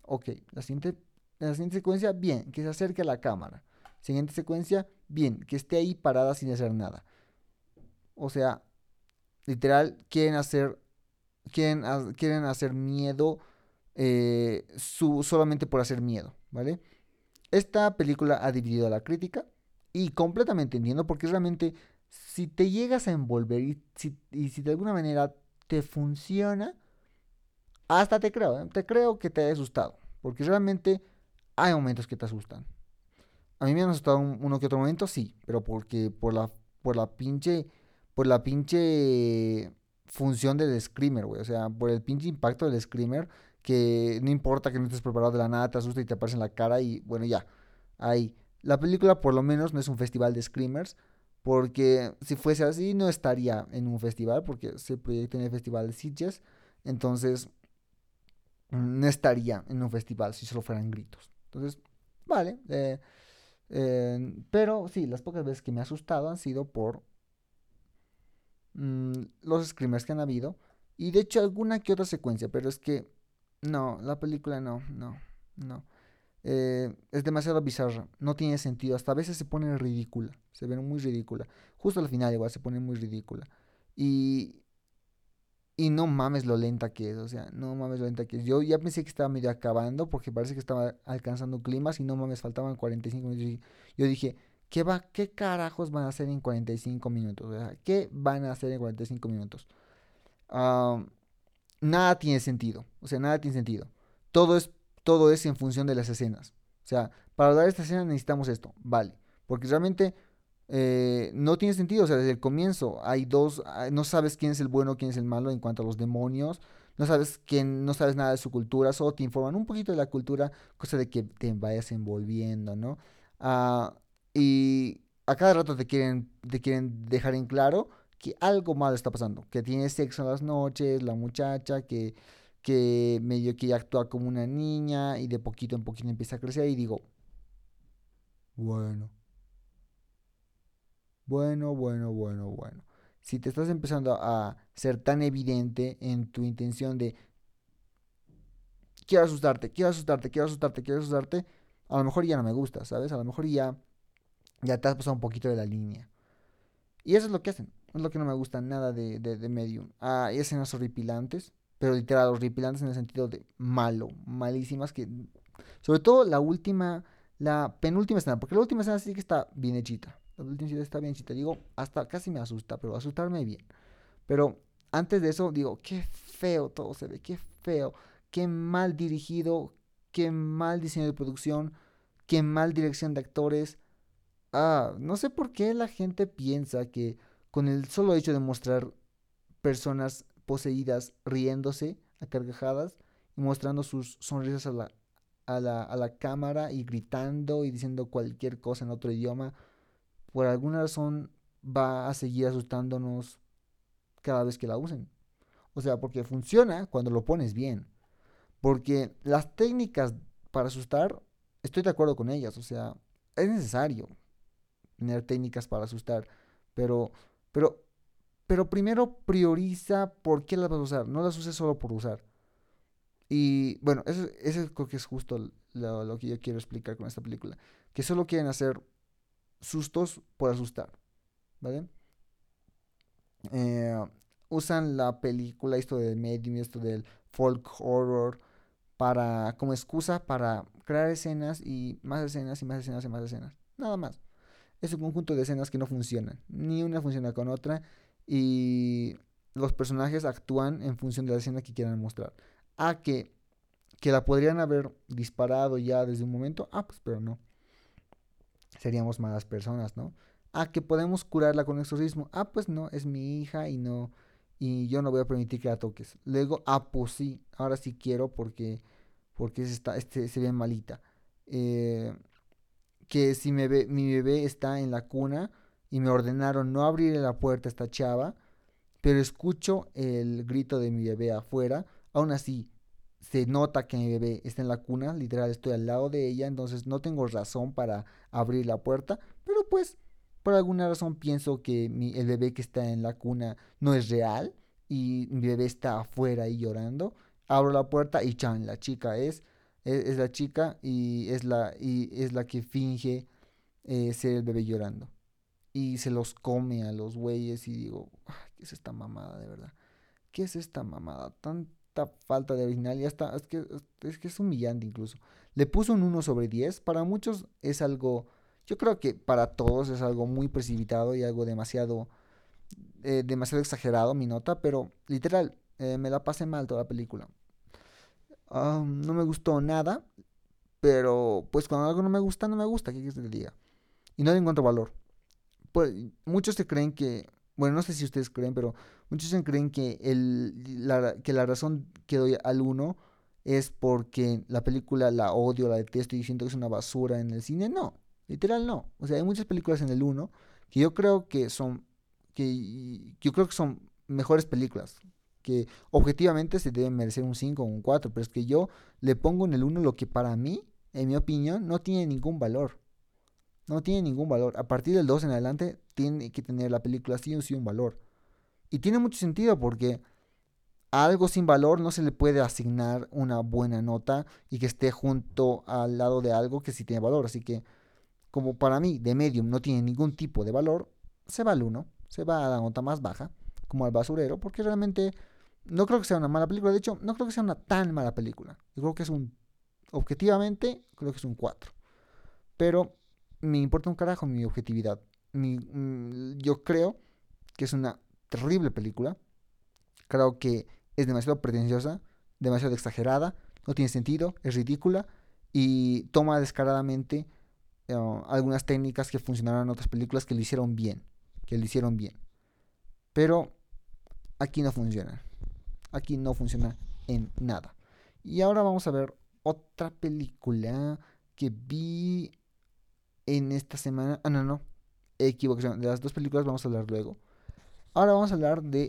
Ok, la siguiente, siguiente secuencia, bien, que se acerque a la cámara. Siguiente secuencia, bien, que esté ahí parada sin hacer nada. O sea, literal, quieren hacer, quieren, quieren hacer miedo eh, solamente por hacer miedo, ¿vale? Esta película ha dividido a la crítica y completamente entiendo porque realmente si te llegas a envolver y si, y si de alguna manera te funciona, hasta te creo, ¿eh? te creo que te haya asustado, porque realmente hay momentos que te asustan. A mí me han asustado uno que otro momento, sí, pero porque por la, por la pinche, por la pinche función del screamer, güey. O sea, por el pinche impacto del screamer, que no importa que no estés preparado de la nada, te asusta y te aparece en la cara y bueno, ya, ahí. La película por lo menos no es un festival de screamers, porque si fuese así no estaría en un festival, porque se proyecta en el festival de Sitges, entonces mm, no estaría en un festival si solo fueran gritos. Entonces, vale. Eh, eh, pero sí, las pocas veces que me ha asustado han sido por mm, los screamers que han habido. Y de hecho alguna que otra secuencia, pero es que no, la película no, no, no. Eh, es demasiado bizarra, no tiene sentido, hasta a veces se pone ridícula, se ve muy ridícula. Justo al final igual se pone muy ridícula. Y, y no mames lo lenta que es, o sea, no mames lo lenta que es. Yo ya pensé que estaba medio acabando porque parece que estaba alcanzando climas y no mames, faltaban 45 minutos. yo dije, ¿qué, va, ¿qué carajos van a hacer en 45 minutos? O sea, ¿qué van a hacer en 45 minutos? Nada tiene sentido, o sea, nada tiene sentido. Todo es, todo es en función de las escenas. O sea, para dar esta escena necesitamos esto, vale. Porque realmente eh, no tiene sentido, o sea, desde el comienzo hay dos, ah, no sabes quién es el bueno, quién es el malo en cuanto a los demonios, no sabes quién, no sabes nada de su cultura, solo te informan un poquito de la cultura, cosa de que te vayas envolviendo, ¿no? Ah, y a cada rato te quieren, te quieren dejar en claro que algo malo está pasando, que tiene sexo en las noches, la muchacha, que, que medio que actúa como una niña y de poquito en poquito empieza a crecer y digo, bueno bueno, bueno, bueno, bueno. Si te estás empezando a ser tan evidente en tu intención de quiero asustarte, quiero asustarte, quiero asustarte, quiero asustarte, a lo mejor ya no me gusta, ¿sabes? A lo mejor ya, ya te has pasado un poquito de la línea. Y eso es lo que hacen. Es lo que no me gusta nada de, de, Medium. Ah, hay escenas horripilantes, pero literal horripilantes en el sentido de malo, malísimas que... Sobre todo la última, la penúltima escena, porque la última escena sí que está bien hechita. La última está bien, te digo, hasta casi me asusta, pero asustarme bien. Pero antes de eso, digo, qué feo todo se ve, qué feo, qué mal dirigido, qué mal diseño de producción, qué mal dirección de actores. Ah, no sé por qué la gente piensa que con el solo hecho de mostrar personas poseídas riéndose a carcajadas y mostrando sus sonrisas a la, a la, a la cámara y gritando y diciendo cualquier cosa en otro idioma, por alguna razón va a seguir asustándonos cada vez que la usen. O sea, porque funciona cuando lo pones bien. Porque las técnicas para asustar, estoy de acuerdo con ellas. O sea, es necesario tener técnicas para asustar. Pero, pero, pero primero prioriza por qué las vas a usar. No las uses solo por usar. Y bueno, eso, eso creo que es justo lo, lo que yo quiero explicar con esta película. Que solo quieren hacer sustos por asustar, ¿vale? Eh, usan la película, esto del medium, esto del folk horror, para, como excusa para crear escenas y más escenas y más escenas y más escenas. Nada más. Es un conjunto de escenas que no funcionan. Ni una funciona con otra. Y los personajes actúan en función de la escena que quieran mostrar. A que, que la podrían haber disparado ya desde un momento. Ah, pues pero no seríamos malas personas, ¿no? Ah, que podemos curarla con exorcismo. Ah, pues no, es mi hija y no, y yo no voy a permitir que la toques. Luego, ah, pues sí, ahora sí quiero porque, porque está, este, se ve malita. Eh, que si me ve, mi bebé está en la cuna y me ordenaron no abrirle la puerta a esta chava, pero escucho el grito de mi bebé afuera, aún así se nota que mi bebé está en la cuna, literal estoy al lado de ella, entonces no tengo razón para abrir la puerta, pero pues por alguna razón pienso que mi, el bebé que está en la cuna no es real y mi bebé está afuera ahí llorando. Abro la puerta y chan, la chica es, es, la chica y es la, y es la que finge eh, ser el bebé llorando. Y se los come a los güeyes y digo, ¿qué es esta mamada de verdad? ¿Qué es esta mamada? Tan, falta de original, ya está, es que, es que es humillante incluso. Le puso un 1 sobre 10, para muchos es algo, yo creo que para todos es algo muy precipitado y algo demasiado, eh, demasiado exagerado mi nota, pero literal, eh, me la pasé mal toda la película. No me gustó nada, pero pues cuando algo no me gusta, no me gusta, ¿qué quieres que te diga? Y no le encuentro valor. pues, muchos se creen que, bueno, no sé si ustedes creen, pero muchos se creen que, el, la, que la razón que doy al 1 es porque la película la odio, la detesto y siento que es una basura en el cine. No, literal no. O sea, hay muchas películas en el 1 que yo creo que son, que yo creo que son mejores películas, que objetivamente se deben merecer un 5 o un 4, pero es que yo le pongo en el 1 lo que para mí, en mi opinión, no tiene ningún valor. No tiene ningún valor. A partir del 2 en adelante tiene que tener la película sí o sí un valor. Y tiene mucho sentido porque a algo sin valor no se le puede asignar una buena nota y que esté junto al lado de algo que sí tiene valor. Así que, como para mí, de medium no tiene ningún tipo de valor, se va al 1, se va a la nota más baja, como al basurero, porque realmente no creo que sea una mala película. De hecho, no creo que sea una tan mala película. Yo creo que es un, objetivamente, creo que es un 4. Pero me importa un carajo mi objetividad. Mm, yo creo que es una terrible película. Creo que es demasiado pretenciosa, demasiado exagerada, no tiene sentido, es ridícula y toma descaradamente eh, algunas técnicas que funcionaron en otras películas que lo hicieron bien, que lo hicieron bien. Pero aquí no funciona. Aquí no funciona en nada. Y ahora vamos a ver otra película que vi en esta semana. Ah, no, no. Equivocación. De las dos películas vamos a hablar luego. Ahora vamos a hablar de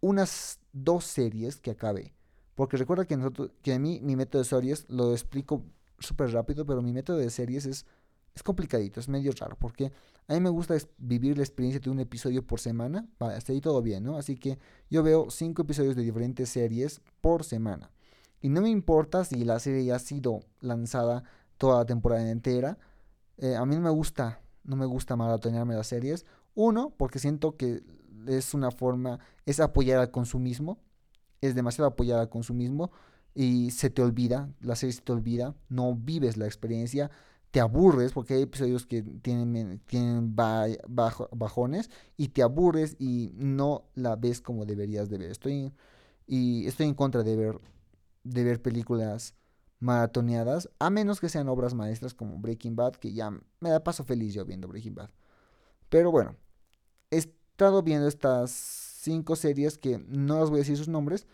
unas dos series que acabé. Porque recuerda que, nosotros, que a mí mi método de series lo explico súper rápido, pero mi método de series es, es complicadito, es medio raro. Porque a mí me gusta vivir la experiencia de un episodio por semana. Vale, hasta ahí todo bien, ¿no? Así que yo veo cinco episodios de diferentes series por semana. Y no me importa si la serie ya ha sido lanzada toda la temporada entera. Eh, a mí no me gusta, no me gusta maratonearme las series. Uno, porque siento que es una forma, es apoyar al consumismo, es demasiado apoyar al consumismo y se te olvida, la serie se te olvida, no vives la experiencia, te aburres porque hay episodios que tienen, tienen bajones y te aburres y no la ves como deberías de ver. Estoy, y estoy en contra de ver, de ver películas maratoneadas, a menos que sean obras maestras como Breaking Bad, que ya me da paso feliz yo viendo Breaking Bad. Pero bueno, estado viendo estas cinco series que no les voy a decir sus nombres,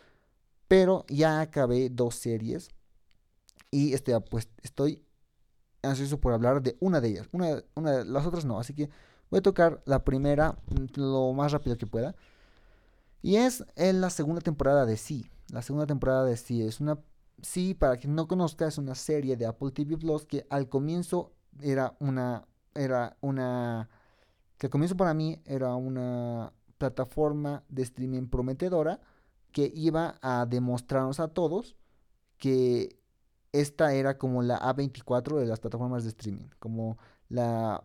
pero ya acabé dos series y estoy, pues, estoy ansioso por hablar de una de ellas. Una, una, las otras no, así que voy a tocar la primera lo más rápido que pueda. Y es en la segunda temporada de Sí. La segunda temporada de Sí es una... Sí, para quien no conozca, es una serie de Apple TV Plus que al comienzo era una... Era una que al comienzo para mí era una plataforma de streaming prometedora que iba a demostrarnos a todos que esta era como la A24 de las plataformas de streaming, como la,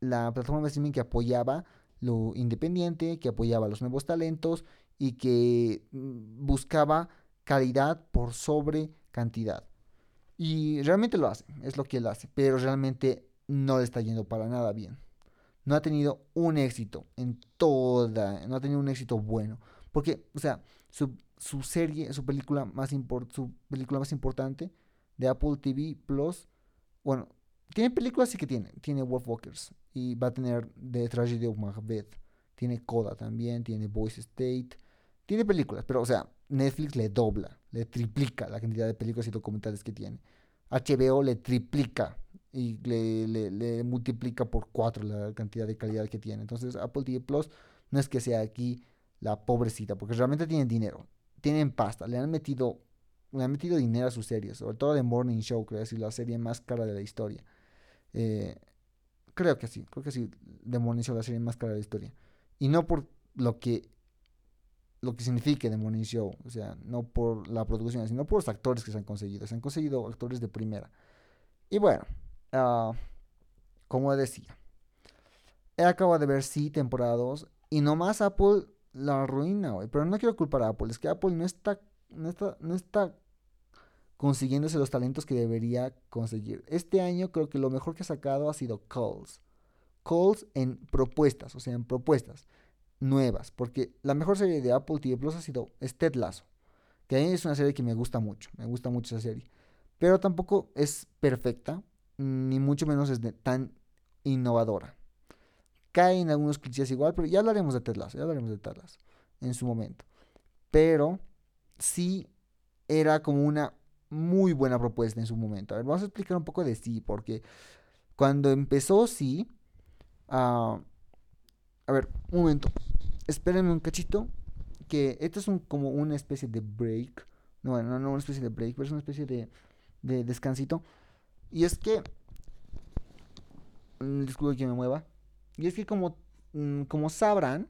la plataforma de streaming que apoyaba lo independiente, que apoyaba los nuevos talentos y que mm, buscaba calidad por sobre cantidad. Y realmente lo hace, es lo que él hace, pero realmente no le está yendo para nada bien no ha tenido un éxito en toda, no ha tenido un éxito bueno. Porque, o sea, su, serie, su película, más su película más importante de Apple TV Plus, bueno, tiene películas sí que tiene, tiene Wolfwalkers y va a tener The Tragedy of Macbeth, tiene Coda también, tiene Voice State, tiene películas, pero o sea, Netflix le dobla, le triplica la cantidad de películas y documentales que tiene. HBO le triplica y le, multiplica por cuatro la cantidad de calidad que tiene. Entonces Apple TV Plus no es que sea aquí la pobrecita, porque realmente tienen dinero, tienen pasta, le han metido, le han metido dinero a sus series, sobre todo de Morning Show, creo que es la serie más cara de la historia. Eh, creo que sí, creo que sí, The Morning Show la serie más cara de la historia. Y no por lo que lo que signifique The Morning Show, o sea, no por la producción, sino por los actores que se han conseguido. Se han conseguido actores de primera. Y bueno, Ah, como decía, he acabado de ver sí temporada 2 y nomás Apple la arruina, Pero no quiero culpar a Apple, es que Apple no está, no está, no está consiguiéndose los talentos que debería conseguir. Este año creo que lo mejor que ha sacado ha sido Calls. Calls en propuestas, o sea, en propuestas nuevas. Porque la mejor serie de Apple TV Plus ha sido Ted Lasso. Que es una serie que me gusta mucho. Me gusta mucho esa serie. Pero tampoco es perfecta ni mucho menos es tan innovadora. cae en algunos clichés igual, pero ya hablaremos de Tetlas, ya hablaremos de Tetlas en su momento. Pero sí era como una muy buena propuesta en su momento. A ver, vamos a explicar un poco de sí, porque cuando empezó sí... Ah, a ver, un momento. Espérenme un cachito. Que esto es un, como una especie de break. No, no, no una especie de break, pero es una especie de, de descansito. Y es que... Mm, disculpe que me mueva. Y es que como, mm, como sabrán,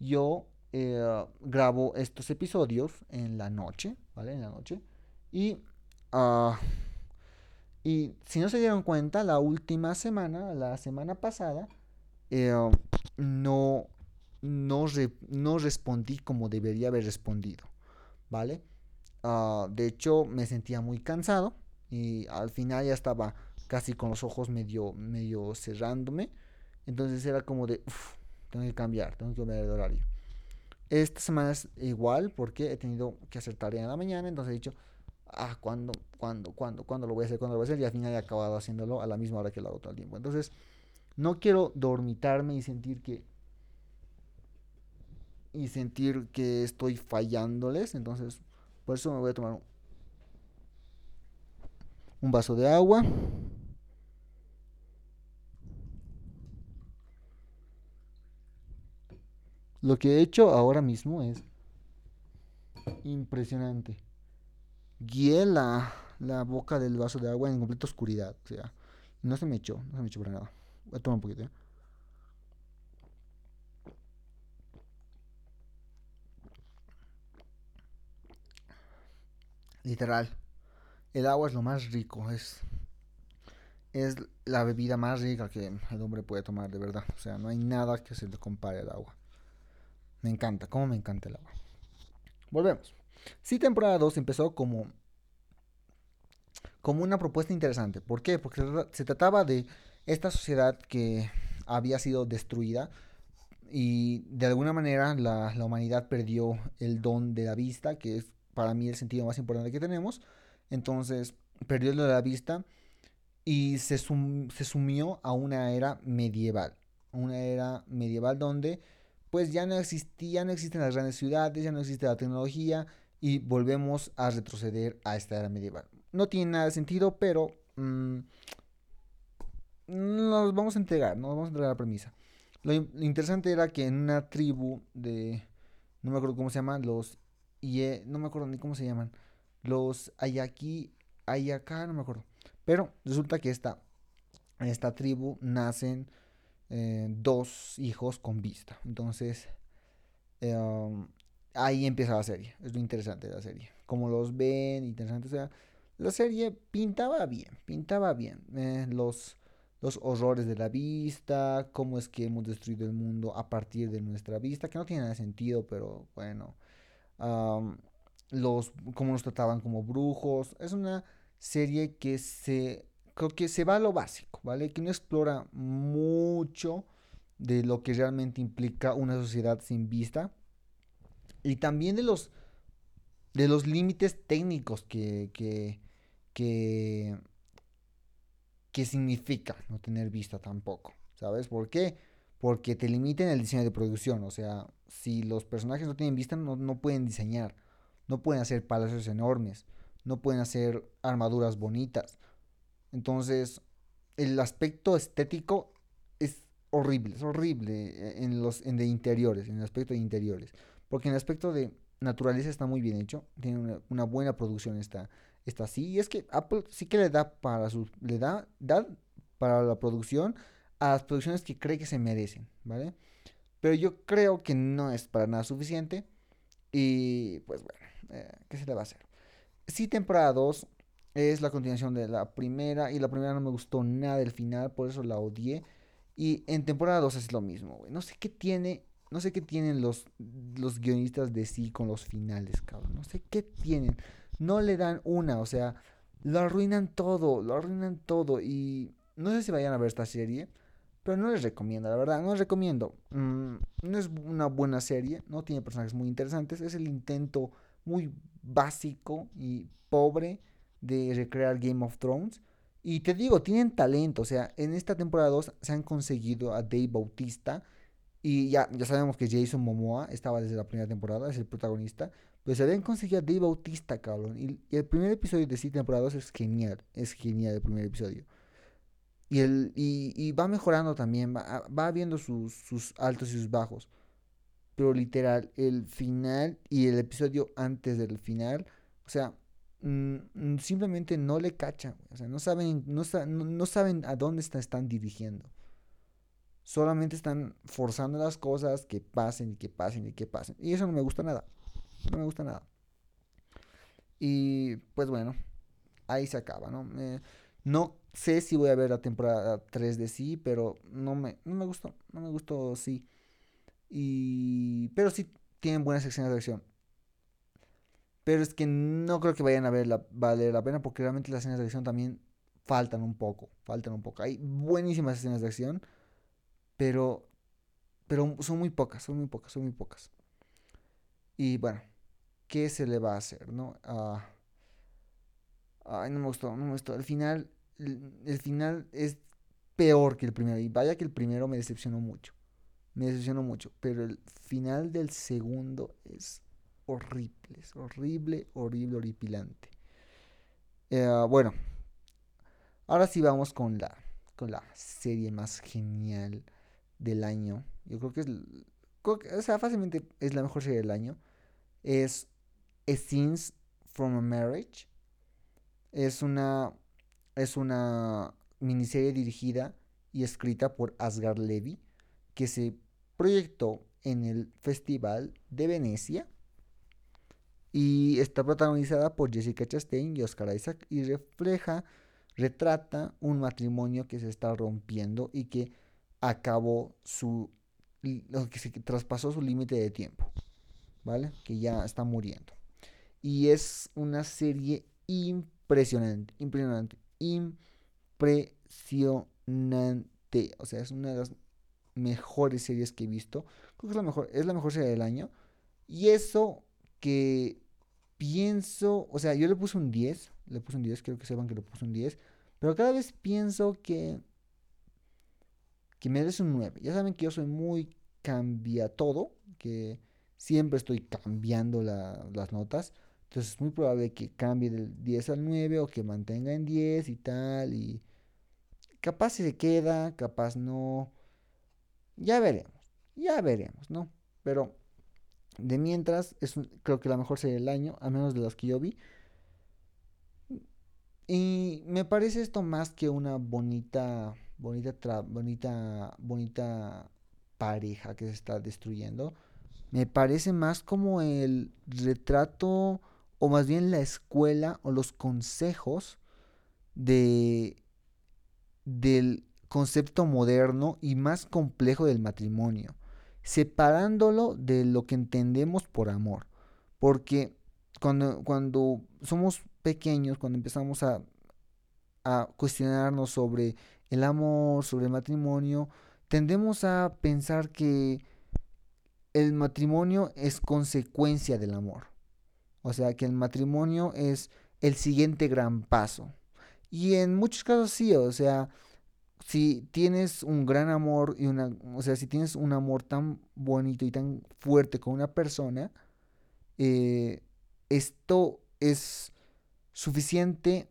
yo eh, grabo estos episodios en la noche, ¿vale? En la noche. Y, uh, y si no se dieron cuenta, la última semana, la semana pasada, eh, no, no, no, respondí como debería haber respondido, ¿vale? Uh, de hecho, me sentía muy cansado y al final ya estaba casi con los ojos medio, medio cerrándome. Entonces era como de, tengo que cambiar, tengo que cambiar el horario. Esta semana es igual porque he tenido que hacer en la mañana, entonces he dicho, ah, ¿cuándo, cuándo, cuándo, cuándo lo voy a hacer, cuándo lo voy a hacer? Y al final he acabado haciéndolo a la misma hora que lo hago todo el tiempo. Entonces, no quiero dormitarme y sentir que y sentir que estoy fallándoles, entonces por eso me voy a tomar un vaso de agua. Lo que he hecho ahora mismo es impresionante. Guié la, boca del vaso de agua en completa oscuridad. O sea, no se me echó, no se me echó para nada. Voy a tomar un poquito. ¿eh? Literal. El agua es lo más rico. Es, es la bebida más rica que el hombre puede tomar, de verdad. O sea, no hay nada que se le compare al agua. Me encanta, cómo me encanta el agua. Volvemos. Sí, temporada 2 empezó como, como una propuesta interesante. ¿Por qué? Porque se trataba de esta sociedad que había sido destruida y de alguna manera la, humanidad perdió el don de la vista, que es para mí el sentido más importante que tenemos. Entonces, perdió el de la vista y se, se sumió a una era medieval. Una era medieval donde pues ya no existía, no existen las grandes ciudades, ya no existe la tecnología y volvemos a retroceder a esta era medieval. No tiene nada de sentido, pero mm, nos vamos a entregar, nos vamos a entregar la premisa. Lo, interesante era que en una tribu de, no me acuerdo cómo se llaman, los, Ie, no me acuerdo ni cómo se llaman, los Ayaki, Ayaka, no me acuerdo. Pero resulta que esta, esta tribu nacen eh, dos hijos con vista. Entonces, em, ahí empieza la serie. Es lo interesante de la serie. Como los ven, interesante. O sea, la serie pintaba bien, pintaba bien. Eh, los, los horrores de la vista, cómo es que hemos destruido el mundo a partir de nuestra vista, que no tiene nada de sentido, pero bueno. los, cómo nos trataban como brujos. Es una serie que se creo que se va a lo básico, ¿vale? Que no explora mucho de lo que realmente implica una sociedad sin vista y también de los de los límites técnicos que, que, que, significa no tener vista tampoco, ¿sabes? ¿Por qué? Porque te limiten el diseño de producción, o sea, si los personajes no tienen vista no, no pueden diseñar, no pueden hacer palacios enormes, no pueden hacer armaduras bonitas, entonces, el aspecto estético es horrible, es horrible eh, en los en de interiores, en el aspecto de interiores. Porque en el aspecto de naturaleza está muy bien hecho, tiene una, buena producción está está así. Y es que Apple sí que le da para su, le da, da para la producción a las producciones que cree que se merecen, ¿vale? Pero yo creo que no es para nada suficiente. Y pues bueno, eh, ¿qué se le va a hacer? Sí, temporada 2 es la continuación de la primera. Y la primera no me gustó nada del final. Por eso la odié. Y en temporada 2 es lo mismo, güey. No sé qué tiene. No sé qué tienen los, los guionistas de sí con los finales, cabrón. No sé qué tienen. No le dan una. O sea, lo arruinan todo. Lo arruinan todo. Y no sé si vayan a ver esta serie. Pero no les recomiendo, la verdad. No les recomiendo. Mm, no es una buena serie. No tiene personajes muy interesantes. Es el intento muy básico y pobre de recrear Game of Thrones. Y te digo, tienen talento. O sea, en esta temporada 2 se han conseguido a Dave Bautista. Y ya, ya sabemos que Jason Momoa estaba desde la primera temporada, es el protagonista. Pero se habían conseguido a Dave Bautista, cabrón. Y, el primer episodio de sí temporada 2 es genial. Es genial el primer episodio. Y, el, y, va mejorando también. Va, va viendo sus, sus altos y sus bajos. Pero literal, el final y el episodio antes del final. O sea, Mm, simplemente no le cachan, o sea, no saben, no, saben a dónde están dirigiendo. Solamente están forzando las cosas que pasen y que pasen y que pasen. Y eso no me gusta nada. No me gusta nada. Y pues bueno, ahí se acaba, ¿no? no sé si voy a ver la temporada 3 de sí, pero no me, no me gustó. No me gustó sí. Y, pero sí tienen buenas secciones de acción. Pero es que no creo que vayan a ver la, valer la pena porque realmente las escenas de acción también faltan un poco. Faltan un poco. Hay buenísimas escenas de acción. Pero, pero son muy pocas, son muy pocas, son muy pocas. Y bueno, ¿qué se le va a hacer? ¿No? Ah, ay, no me gustó, no me gustó. El final, el, final es peor que el primero. Y vaya que el primero me decepcionó mucho. Me decepcionó mucho. Pero el final del segundo es horribles, horrible, horrible, horripilante. Eh, bueno, ahora sí vamos con la, con la serie más genial del año. Yo creo que es, o sea, fácilmente es la mejor serie del año. Es Scenes from a Marriage. Es una, es una miniserie dirigida y escrita por Asgard Levy que se proyectó en el Festival de Venecia y está protagonizada por Jessica Chastain y Oscar Isaac y refleja, retrata un matrimonio que se está rompiendo y que acabó su, que se traspasó su límite de tiempo, ¿vale? Que ya está muriendo. Y es una serie impresionante, impresionante, impresionante. O sea, es una de las mejores series que he visto. Creo que es la mejor, es la mejor serie del año. Y eso que pienso, o sea, yo le puse un 10, le puse un 10, quiero que sepan que le puse un 10, pero cada vez pienso que que merece un 9. Ya saben que yo soy muy cambia todo, que siempre estoy cambiando las notas. Entonces es muy probable que cambie del 10 al 9 o que mantenga en 10 y tal. Y capaz se queda, capaz no. Ya veremos, ya veremos, ¿no? Pero de mientras, es creo que la mejor serie del año, a menos de las que yo vi. Y me parece esto más que una bonita, bonita, bonita, bonita pareja que se está destruyendo. Me parece más como el retrato, o más bien la escuela o los consejos de del concepto moderno y más complejo del matrimonio separándolo de lo que entendemos por amor. Porque cuando, cuando somos pequeños, cuando empezamos a, a cuestionarnos sobre el amor, sobre el matrimonio, tendemos a pensar que el matrimonio es consecuencia del amor. O sea, que el matrimonio es el siguiente gran paso. Y en muchos casos sí, o sea, si tienes un gran amor y una, o sea, si tienes un amor tan bonito y tan fuerte con una persona, eh, esto es suficiente,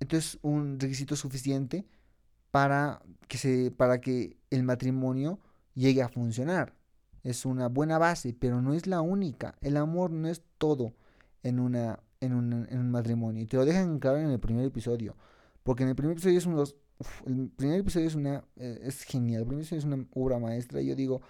mm, entonces un requisito suficiente para que, se, para que el matrimonio llegue a funcionar. Es una buena base, pero no es la única. El amor no es todo en, una, en, un, en un matrimonio. Y te lo dejan claro en el primer episodio. Porque en el primer episodio es uno los el primer episodio es una eh, es genial, el primer episodio es una obra maestra, yo digo,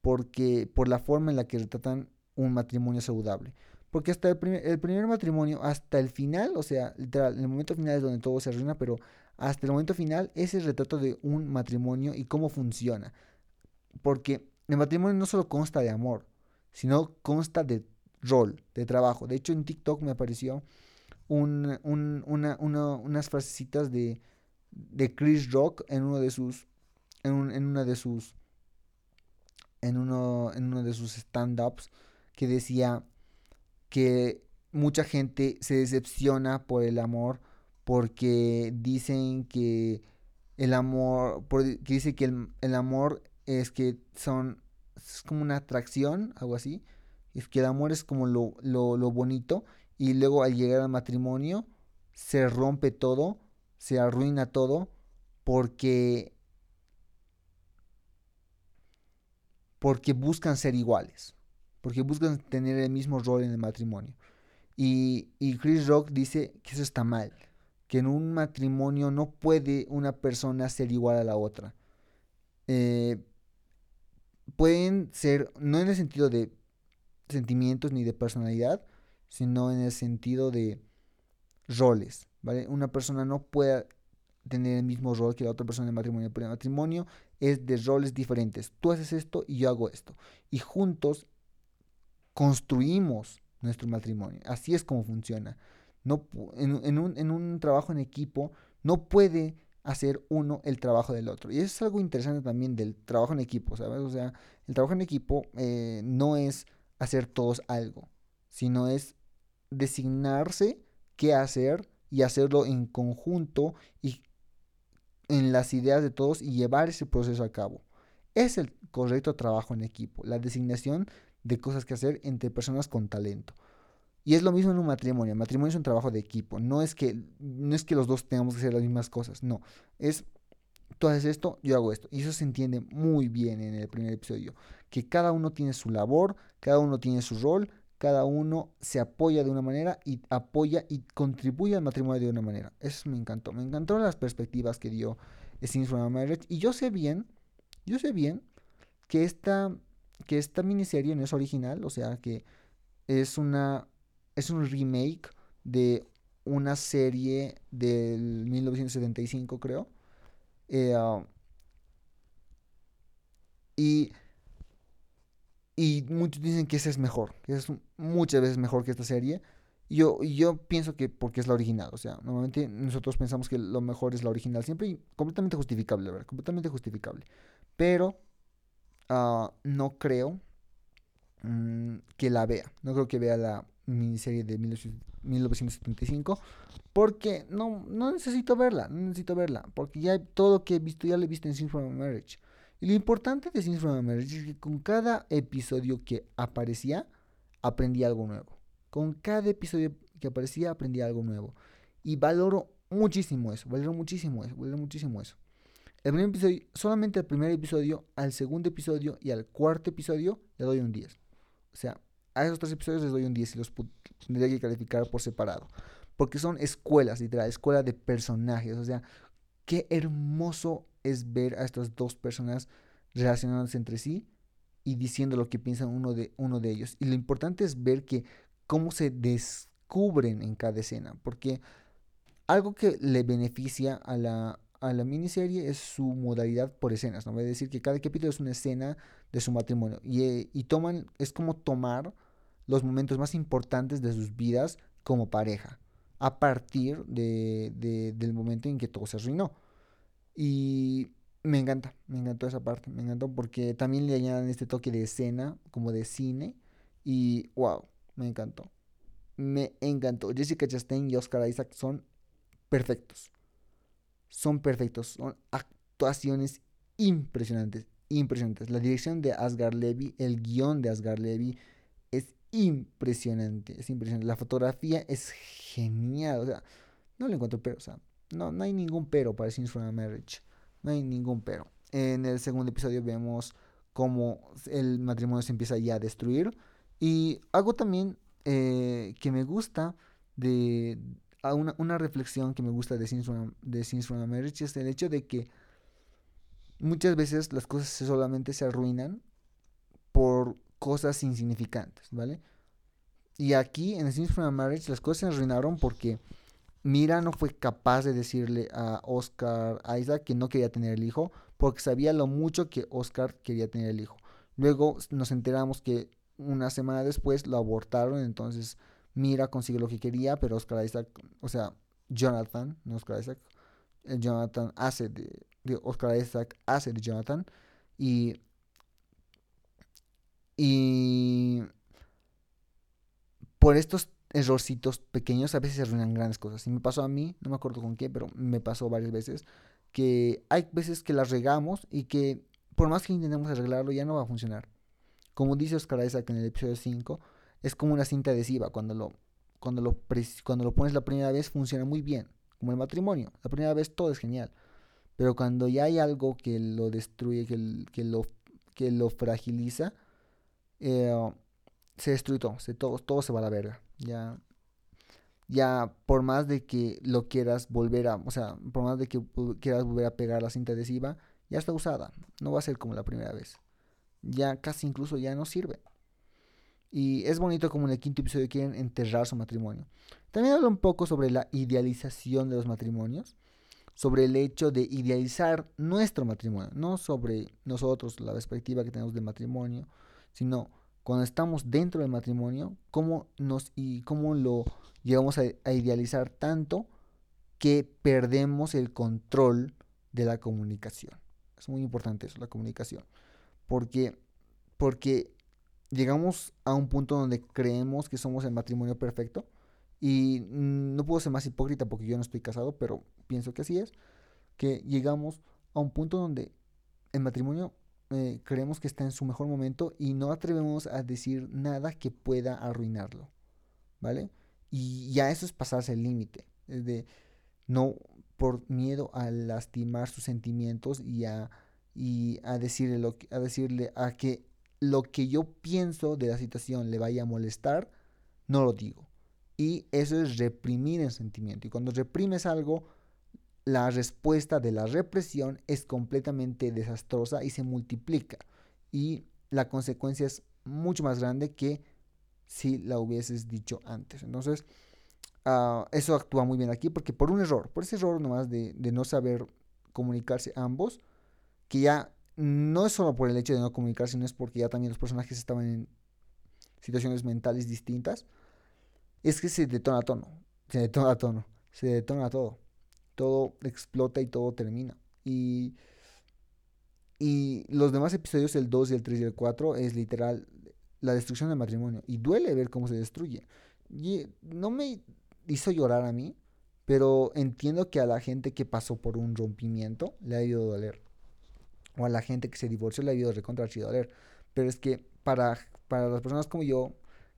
porque por la forma en la que retratan un matrimonio saludable. Porque hasta el primer, el primer matrimonio, hasta el final, o sea, literal, el momento final es donde todo se arruina, pero hasta el momento final es el retrato de un matrimonio y cómo funciona. Porque el matrimonio no solo consta de amor, sino consta de rol, de trabajo. De hecho, en TikTok me apareció un, un, una, unas frasecitas de de Chris Rock en uno de sus en, en una de sus en uno en uno de sus stand-ups que decía que mucha gente se decepciona por el amor porque dicen que el amor, que dice que el, amor es que son, es como una atracción, algo así, es que el amor es como lo, lo bonito y luego al llegar al matrimonio se rompe todo, se arruina todo porque porque buscan ser iguales, porque buscan tener el mismo rol en el matrimonio. Y, Chris Rock dice que eso está mal, que en un matrimonio no puede una persona ser igual a la otra. Eh, pueden ser, no en el sentido de sentimientos ni de personalidad, sino en el sentido de roles, ¿vale? Una persona no puede tener el mismo rol que la otra persona en el matrimonio, pero el matrimonio es de roles diferentes. Tú haces esto y yo hago esto. Y juntos construimos nuestro matrimonio. Así es como funciona. No, en, un, trabajo en equipo no puede hacer uno el trabajo del otro. Y eso es algo interesante también del trabajo en equipo, ¿sabes? O sea, el trabajo en equipo eh, no es hacer todos algo, sino es designarse qué hacer y hacerlo en conjunto y en las ideas de todos y llevar ese proceso a cabo. Es el correcto trabajo en equipo, la designación de cosas que hacer entre personas con talento. Y es lo mismo en un matrimonio. El matrimonio es un trabajo de equipo. No es que, no es que los dos tengamos que hacer las mismas cosas. No. Es tú haces esto, yo hago esto. Y eso se entiende muy bien en el primer episodio. Que cada uno tiene su labor, cada uno tiene su rol, cada uno se apoya de una manera y apoya y contribuye al matrimonio de una manera. Eso me encantó. Me encantó las perspectivas que dio Scenes from a Marriage. Y yo sé bien, yo sé bien que esta, que esta miniserie no es original, o sea que es una es un remake de una serie del 1975, creo. Eh, ah, y y muchos dicen que ese es mejor, que es muchas veces mejor que esta serie. Yo, yo pienso que porque es la original, o sea, normalmente nosotros pensamos que lo mejor es la original, siempre y completamente justificable, ¿verdad? Completamente justificable. Pero ah, no creo mm, que la vea, no creo que vea la miniserie de 1975, porque no, no necesito verla, no necesito verla, porque ya todo lo que he visto, ya lo he visto en Sin from Marriage. Y lo importante de Scenes from a es que con cada episodio que aparecía, aprendía algo nuevo. Con cada episodio que aparecía, aprendía algo nuevo. Y valoro muchísimo eso, valoro muchísimo eso, valoro muchísimo eso. El primer episodio, solamente el primer episodio, al segundo episodio y al cuarto episodio le doy un 10. O sea, a esos tres episodios les doy un 10 y los tendría que calificar por separado. Porque son escuelas, literal, escuela de personajes. O sea, qué hermoso es ver a estas dos personas relacionándose entre sí y diciendo lo que piensan uno de, uno de ellos. Y lo importante es ver que cómo se descubren en cada escena, porque algo que le beneficia a la, a la miniserie es su modalidad por escenas, ¿no? Es decir, que cada capítulo es una escena de su matrimonio y, eh, y toman, es como tomar los momentos más importantes de sus vidas como pareja, a partir de, de, del momento en que todo se arruinó. Y me encanta, me encantó esa parte, me encantó porque también le añadan este toque de escena, como de cine, y wow, me encantó. Me encantó. Jessica Chastain y Oscar Isaac son perfectos. Son perfectos, son actuaciones impresionantes, impresionantes. La dirección de Asgar Levy, el guion de Asgar Levy es impresionante, es impresionante. La fotografía es genial, o sea, no le encuentro pero, o sea, no, no hay ningún pero para Scenes from a Marriage. No hay ningún pero. En el segundo episodio vemos cómo el matrimonio se empieza ya a destruir. Y algo también eh, que me gusta de una, reflexión que me gusta de Scenes, from, de a Marriage es el hecho de que muchas veces las cosas solamente se arruinan por cosas insignificantes, ¿vale? Y aquí en Scenes from a Marriage las cosas se arruinaron porque Mira no fue capaz de decirle a Oscar Isaac que no quería tener el hijo porque sabía lo mucho que Oscar quería tener el hijo. Luego nos enteramos que una semana después lo abortaron, entonces Mira consiguió lo que quería, pero Oscar Isaac, o sea, Jonathan, no Oscar Isaac, el Jonathan hace de, de Oscar Isaac hace de Jonathan y y por estos errorcitos pequeños a veces se arruinan grandes cosas. Y me pasó a mí, no me acuerdo con qué, pero me pasó varias veces, que hay veces que las regamos y que por más que intentemos arreglarlo ya no va a funcionar. Como dice Oscar Isaac en el episodio 5, es como una cinta adhesiva. Cuando lo, cuando, lo cuando lo pones la primera vez funciona muy bien, como el matrimonio. La primera vez todo es genial. Pero cuando ya hay algo que lo destruye, que, que, lo, que lo fragiliza, eh, se destruye todo, se, todo, todo se va a la verga. Ya, ya por más de que lo quieras volver a, o sea, por más de que quieras volver a pegar la cinta adhesiva, ya está usada, no va a ser como la primera vez. Ya casi incluso ya no sirve. Y es bonito como en el quinto episodio quieren enterrar su matrimonio. También habla un poco sobre la idealización de los matrimonios, sobre el hecho de idealizar nuestro matrimonio, no sobre nosotros, la perspectiva que tenemos del matrimonio, sino cuando estamos dentro del matrimonio, cómo nos y cómo lo llegamos a, idealizar tanto que perdemos el control de la comunicación. Es muy importante eso, la comunicación. Porque, porque llegamos a un punto donde creemos que somos el matrimonio perfecto. Y no puedo ser más hipócrita porque yo no estoy casado, pero pienso que así es. Que llegamos a un punto donde el matrimonio eh, creemos que está en su mejor momento y no atrevemos a decir nada que pueda arruinarlo, ¿vale? Y ya eso es pasarse el límite, de no por miedo a lastimar sus sentimientos y a, y a decirle lo a decirle a que lo que yo pienso de la situación le vaya a molestar, no lo digo. Y eso es reprimir el sentimiento. Y cuando reprimes algo, la respuesta de la represión es completamente desastrosa y se multiplica. Y la consecuencia es mucho más grande que si la hubieses dicho antes. Entonces, ah, eso actúa muy bien aquí porque por un error, por ese error nomás de, de no saber comunicarse ambos, que ya no es solo por el hecho de no comunicarse, sino es porque ya también los personajes estaban en situaciones mentales distintas, es que se detona tono, se detona tono, se detona todo todo explota y todo termina. Y, y los demás episodios, el 2 y el 3 y el 4, es literal la destrucción del matrimonio. Y duele ver cómo se destruye. Y no me hizo llorar a mí, pero entiendo que a la gente que pasó por un rompimiento le ha ido a doler. O a la gente que se divorció le ha ido recontra doler. Pero es que para, para las personas como yo,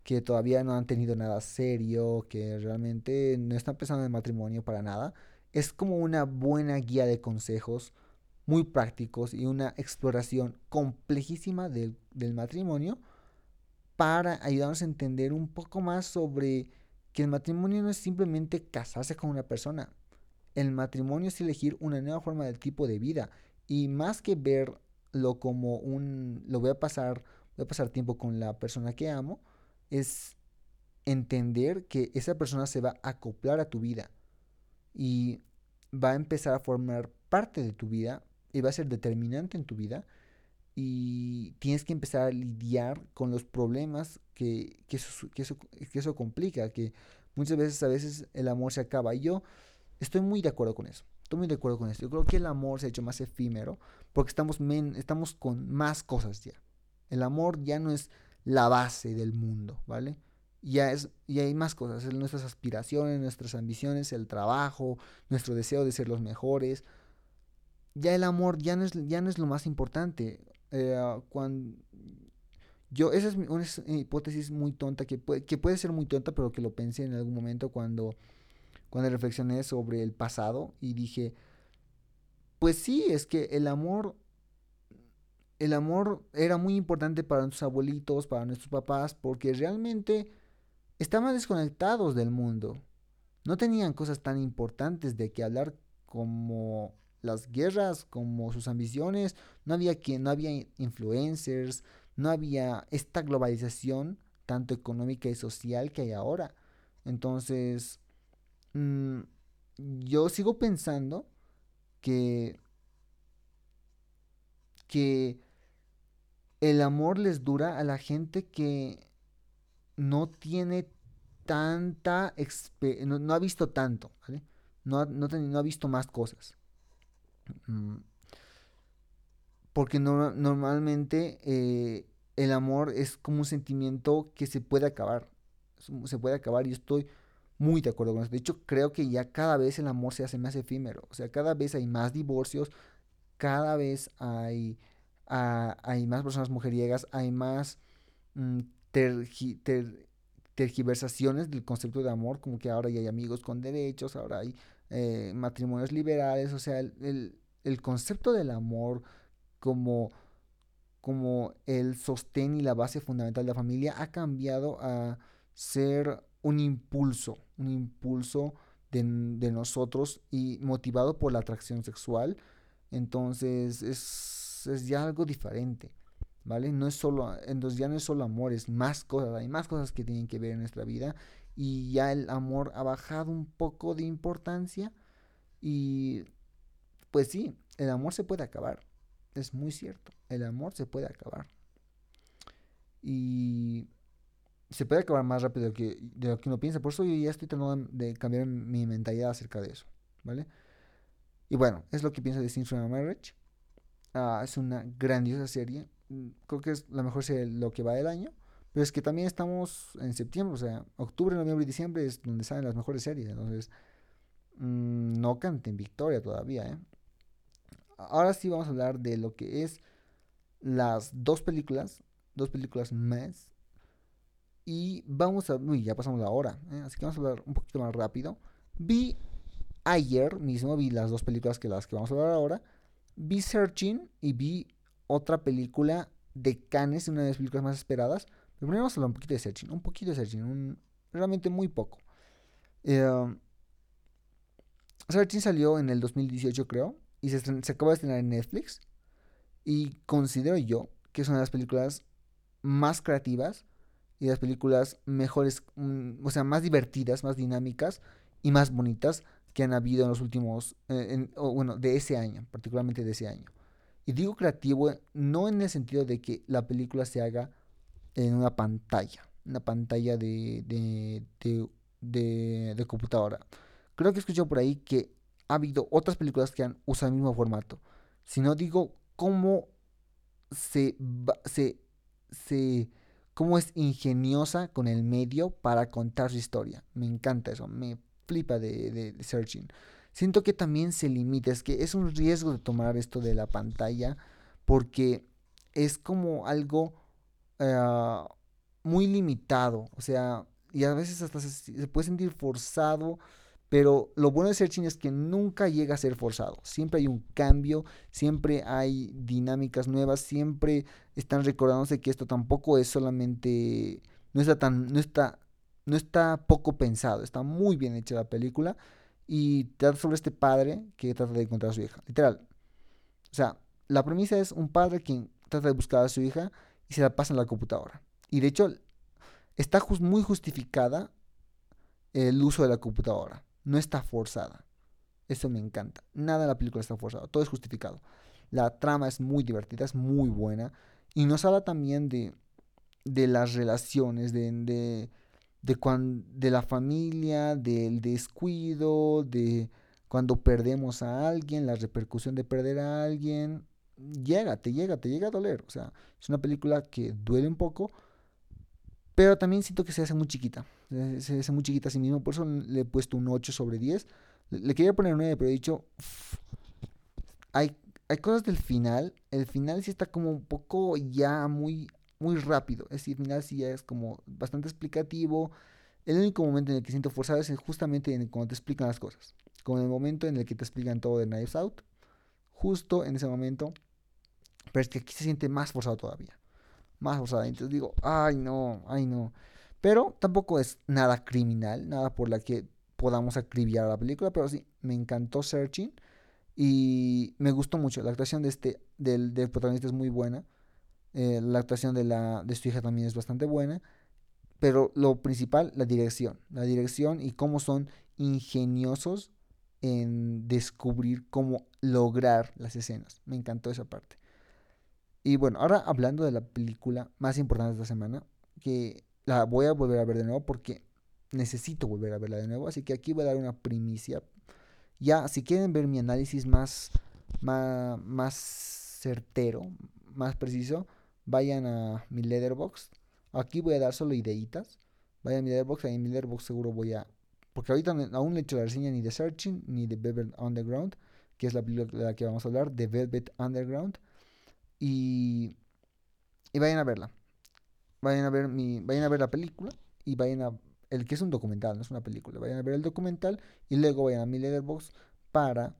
que todavía no han tenido nada serio, que realmente no están pensando en matrimonio para nada, es como una buena guía de consejos muy prácticos y una exploración complejísima del, matrimonio para ayudarnos a entender un poco más sobre que el matrimonio no es simplemente casarse con una persona. El matrimonio es elegir una nueva forma del tipo de vida y más que verlo como un lo voy a pasar voy a pasar tiempo con la persona que amo es entender que esa persona se va a acoplar a tu vida y va a empezar a formar parte de tu vida y va a ser determinante en tu vida y tienes que empezar a lidiar con los problemas que, que, eso, que, eso, que eso complica, que muchas veces a veces el amor se acaba. Y yo estoy muy de acuerdo con eso. Estoy muy de acuerdo con eso. Yo creo que el amor se ha hecho más efímero porque estamos, estamos con más cosas ya. El amor ya no es la base del mundo, ¿vale? ya es y hay más cosas, nuestras aspiraciones, nuestras ambiciones, el trabajo, nuestro deseo de ser los mejores. Ya el amor ya no es, ya no es lo más importante. Eh, cuando yo, esa es una hipótesis muy tonta, que puede, que puede ser muy tonta, pero que lo pensé en algún momento cuando, cuando reflexioné sobre el pasado y dije, pues sí, es que el amor el amor era muy importante para nuestros abuelitos, para nuestros papás, porque realmente estaban desconectados del mundo. No tenían cosas tan importantes de que hablar como las guerras, como sus ambiciones. No había quien, no había influencers, no había esta globalización tanto económica y social que hay ahora. Entonces, mm, yo sigo pensando que que el amor les dura a la gente que no tiene tanta no, no, ha visto tanto, ¿vale? No, no, ha visto más cosas. Mm. Porque no, normalmente eh, el amor es como un sentimiento que se puede acabar. se puede acabar y estoy muy de acuerdo con eso. De hecho, creo que ya cada vez el amor se hace más efímero. O sea, cada vez hay más divorcios, cada vez hay, hay más personas mujeriegas, hay más mm, tergiversaciones del concepto de amor, como que ahora ya hay amigos con derechos, ahora hay eh, matrimonios liberales, o sea, el, el, concepto del amor como, como el sostén y la base fundamental de la familia ha cambiado a ser un impulso, un impulso de, de nosotros y motivado por la atracción sexual. Entonces es, es ya algo diferente. ¿vale? No es solo, entonces ya no es solo amor, es más cosas, hay más cosas que tienen que ver en nuestra vida y ya el amor ha bajado un poco de importancia y pues sí, el amor se puede acabar, es muy cierto, el amor se puede acabar y se puede acabar más rápido de lo que, de lo que uno piensa, por eso yo ya estoy tratando de cambiar mi mentalidad acerca de eso, ¿vale? Y bueno, es lo que pienso de Since Marriage. Ah, es una grandiosa serie. Mm, creo que es la mejor serie lo que va del año. Pero es que también estamos en septiembre, o sea, octubre, noviembre y diciembre es donde salen las mejores series. Entonces, mm, no canten victoria todavía, ¿eh? Ahora sí vamos a hablar de lo que es las dos películas, dos películas más. Y vamos a... Uy, ya pasamos la hora, ¿eh? así que vamos a hablar un poquito más rápido. Vi ayer mismo, vi las dos películas que las que vamos a hablar ahora. Vi Searching y vi otra película de Cannes, una de las películas más esperadas. Pero primero vamos a hablar un poquito de Searching, un poquito de Searching, realmente muy poco. Eh, Searching salió en el 2018 creo, y se, se acaba de estrenar en Netflix. Y considero yo que es una de las películas más creativas y las películas mejores, mm, o sea, más divertidas, más dinámicas y más bonitas que han habido en los últimos, eh, bueno, de ese año, particularmente de ese año. Y digo creativo no en el sentido de que la película se haga en una pantalla, una pantalla de, de, de, de, computadora. Creo que he escuchado por ahí que ha habido otras películas que han usado el mismo formato. Si no digo cómo se, se, se, cómo es ingeniosa con el medio para contar su historia. Me encanta eso, me flipa de, de Searching siento que también se limita, es que es un riesgo de tomar esto de la pantalla porque es como algo eh, muy limitado, o sea, y a veces hasta se, puede sentir forzado, pero lo bueno de Searching es que nunca llega a ser forzado, siempre hay un cambio, siempre hay dinámicas nuevas, siempre están recordándose que esto tampoco es solamente, no está tan, no está, no está poco pensado, está muy bien hecha la película y trata sobre este padre que trata de encontrar a su hija. Literal. O sea, la premisa es un padre quien trata de buscar a su hija y se la pasa en la computadora. Y de hecho, está muy justificada el uso de la computadora. No está forzada. Eso me encanta. Nada en la película está forzado. Todo es justificado. La trama es muy divertida, es muy buena. Y nos habla también de, de las relaciones, de, de de, de la familia, del descuido, de cuando perdemos a alguien, la repercusión de perder a alguien, llega, te llega, te llega a doler. O sea, es una película que duele un poco, pero también siento que se hace muy chiquita. Se hace muy chiquita a sí mismo, por eso le he puesto un 8 sobre 10. Le, quería poner un 9, pero he dicho, hay, hay cosas del final. El final sí está como un poco ya muy muy rápido. Es decir, al final sí ya es como bastante explicativo. El único momento en el que siento forzado es justamente en cuando te explican las cosas. Como en el momento en el que te explican todo de Knives Out. Justo en ese momento. Pero es que aquí se siente más forzado todavía. Más forzado. Entonces digo, ay no, ay no. Pero tampoco es nada criminal, nada por la que podamos acribillar a la película. Pero sí, me encantó Searching. Y me gustó mucho. La actuación de este, del, del protagonista es muy buena. Eh, la actuación de, la, de su hija también es bastante buena. Pero lo principal, la dirección. La dirección y cómo son ingeniosos en descubrir cómo lograr las escenas. Me encantó esa parte. Y bueno, ahora hablando de la película más importante de esta semana, que la voy a volver a ver de nuevo porque necesito volver a verla de nuevo. Así que aquí voy a dar una primicia. Ya, si quieren ver mi análisis más, más, más certero, más preciso, vayan a mi letterbox. Aquí voy a dar solo ideitas Vayan a mi Letterboxd, ahí en mi Letterboxd seguro voy a... Porque ahorita aún no he hecho la reseña ni de Searching ni de Velvet Underground, que es la película de la que vamos a hablar, de Velvet Underground. Y, y vayan a verla. Vayan a ver mi, vayan a ver la película y vayan a el que es un documental, no es una película. Vayan a ver el documental y luego vayan a mi Letterboxd para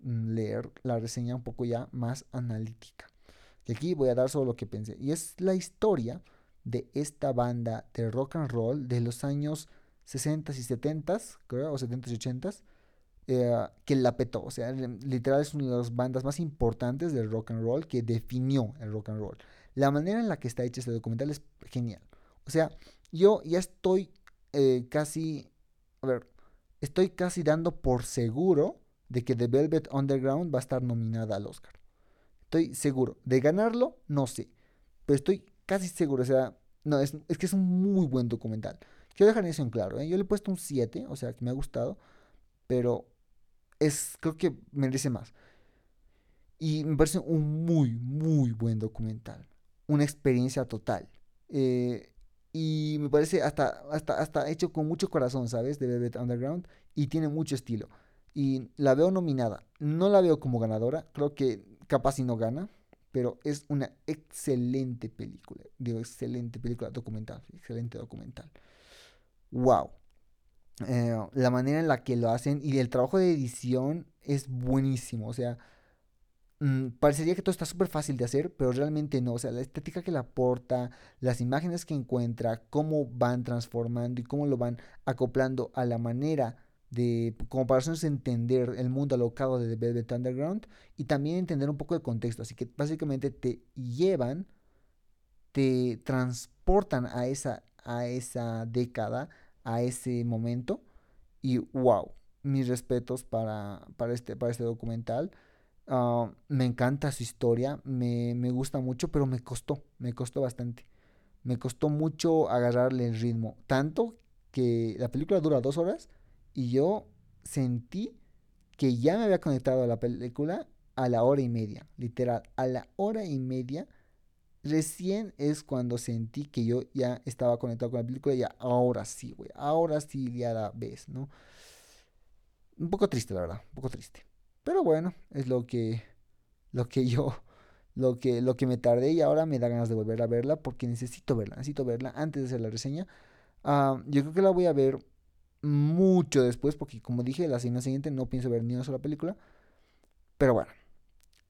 mm, leer la reseña un poco ya más analítica. Y aquí voy a dar solo lo que pensé. Y es la historia de esta banda de rock and roll de los años 60 y 70, creo, o 70 y 80, eh, que la petó. O sea, literal es una de las bandas más importantes del rock and roll que definió el rock and roll. La manera en la que está hecho este documental es genial. O sea, yo ya estoy eh, casi, a ver, estoy casi dando por seguro de que The Velvet Underground va a estar nominada al Oscar. Estoy seguro. De ganarlo, no sé. Pero estoy casi seguro. O sea, no, es, que es un muy buen documental. Quiero dejar eso en claro. ¿eh? Yo le he puesto un 7, o sea, que me ha gustado. Pero es, creo que merece más. Y me parece un muy, muy buen documental. Una experiencia total. Eh, y me parece hasta, hasta, hasta hecho con mucho corazón, ¿sabes? De Velvet Underground. Y tiene mucho estilo. Y la veo nominada. No la veo como ganadora. Creo que capaz si no gana. Pero es una excelente película. Digo, excelente película documental. Excelente documental. Wow. Eh, la manera en la que lo hacen y el trabajo de edición es buenísimo. O sea, Mm, parecería que todo está súper fácil de hacer, pero realmente no. O sea, la estética que le aporta, las imágenes que encuentra, cómo van transformando y cómo lo van acoplando a la manera de, como para entender el mundo alocado de The Velvet Underground y también entender un poco el contexto. Así que básicamente te llevan, te transportan a esa, a esa década, a ese momento y wow, mis respetos para, para, este, para este documental. Ah, me encanta su historia, me, gusta mucho, pero me costó, me costó bastante. Me costó mucho agarrarle el ritmo. Tanto que la película dura dos horas y yo sentí que ya me había conectado a la película a la hora y media. Literal, a la hora y media. Recién es cuando sentí que yo ya estaba conectado con la película y ya, ahora sí, güey, ahora sí ya la ves, ¿no? Un poco triste, la verdad, un poco triste. Pero bueno, es lo que, lo que yo, lo que, lo que me tardé y ahora me da ganas de volver a verla porque necesito verla, necesito verla antes de hacer la reseña. Ah, yo creo que la voy a ver mucho después porque como dije, la semana siguiente no pienso ver ni una sola película. Pero bueno,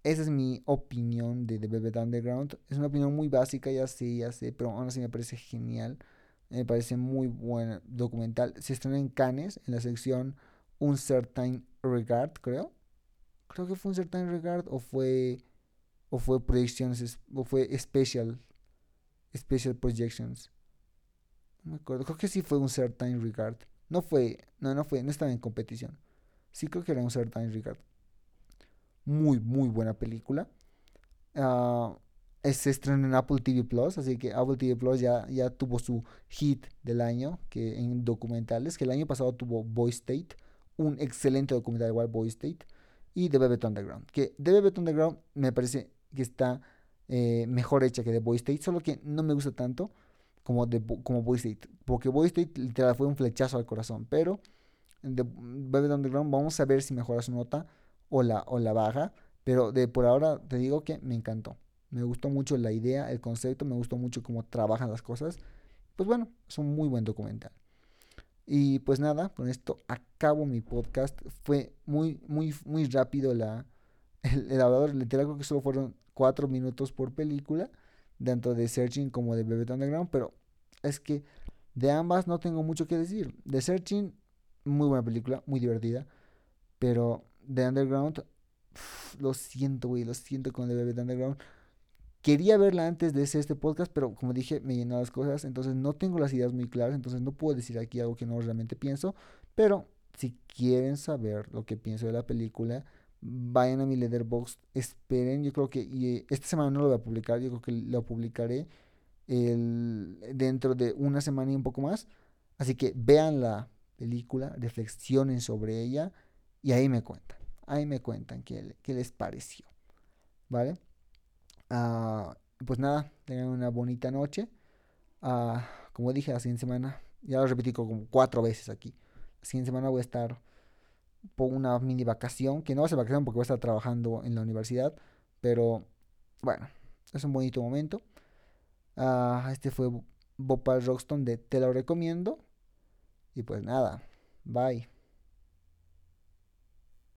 esa es mi opinión de The Velvet Underground. Es una opinión muy básica, ya sé, ya sé, pero aún así me parece genial. Me parece muy buen documental. Se estrena en Cannes, en la sección Un Certain Regard, creo creo que fue un certain regard o fue o fue proyecciones o fue special special projections. No me acuerdo creo que sí fue un certain regard. No fue no no fue no estaba en competición. Sí creo que era un certain regard. Muy muy buena película. Uh, se estrenó en Apple TV Plus así que Apple TV Plus ya ya tuvo su hit del año que en documentales que el año pasado tuvo Boy State un excelente documental igual Boy State y The Velvet Underground. Que The Velvet Underground me parece que está eh, mejor hecha que The Boy State, solo que no me gusta tanto como, The, como Boy State, porque Boy State literal fue un flechazo al corazón, pero The Velvet Underground vamos a ver si mejora su nota o la, o la baja, pero de por ahora te digo que me encantó. Me gustó mucho la idea, el concepto, me gustó mucho cómo trabajan las cosas. Pues bueno, es un muy buen documental. Y pues nada, con esto acabo mi podcast. Fue muy, muy, muy rápido la, el, el hablador. Literal creo que solo fueron cuatro minutos por película, tanto de Searching como de Velvet Underground, pero es que de ambas no tengo mucho que decir. De Searching, muy buena película, muy divertida, pero de Underground, lo siento, güey, lo siento con The Velvet Underground. Quería verla antes de hacer este podcast, pero como dije, me llenó las cosas, entonces no tengo las ideas muy claras, entonces no puedo decir aquí algo que no realmente pienso, pero si quieren saber lo que pienso de la película, vayan a mi letterbox, esperen, yo creo que y esta semana no lo voy a publicar, yo creo que lo publicaré dentro de una semana y un poco más, así que vean la película, reflexionen sobre ella y ahí me cuentan, ahí me cuentan qué, qué les pareció, ¿vale? Ah, pues nada, tengan una bonita noche. Ah, como dije, la siguiente semana Ya lo repetí como cuatro veces aquí. La siguiente semana voy a estar por una mini vacación, que no va a ser vacación porque voy a estar trabajando en la universidad, pero bueno, es un bonito momento. Ah, este fue Bopal Roxton de Te lo recomiendo. Y pues nada, bye.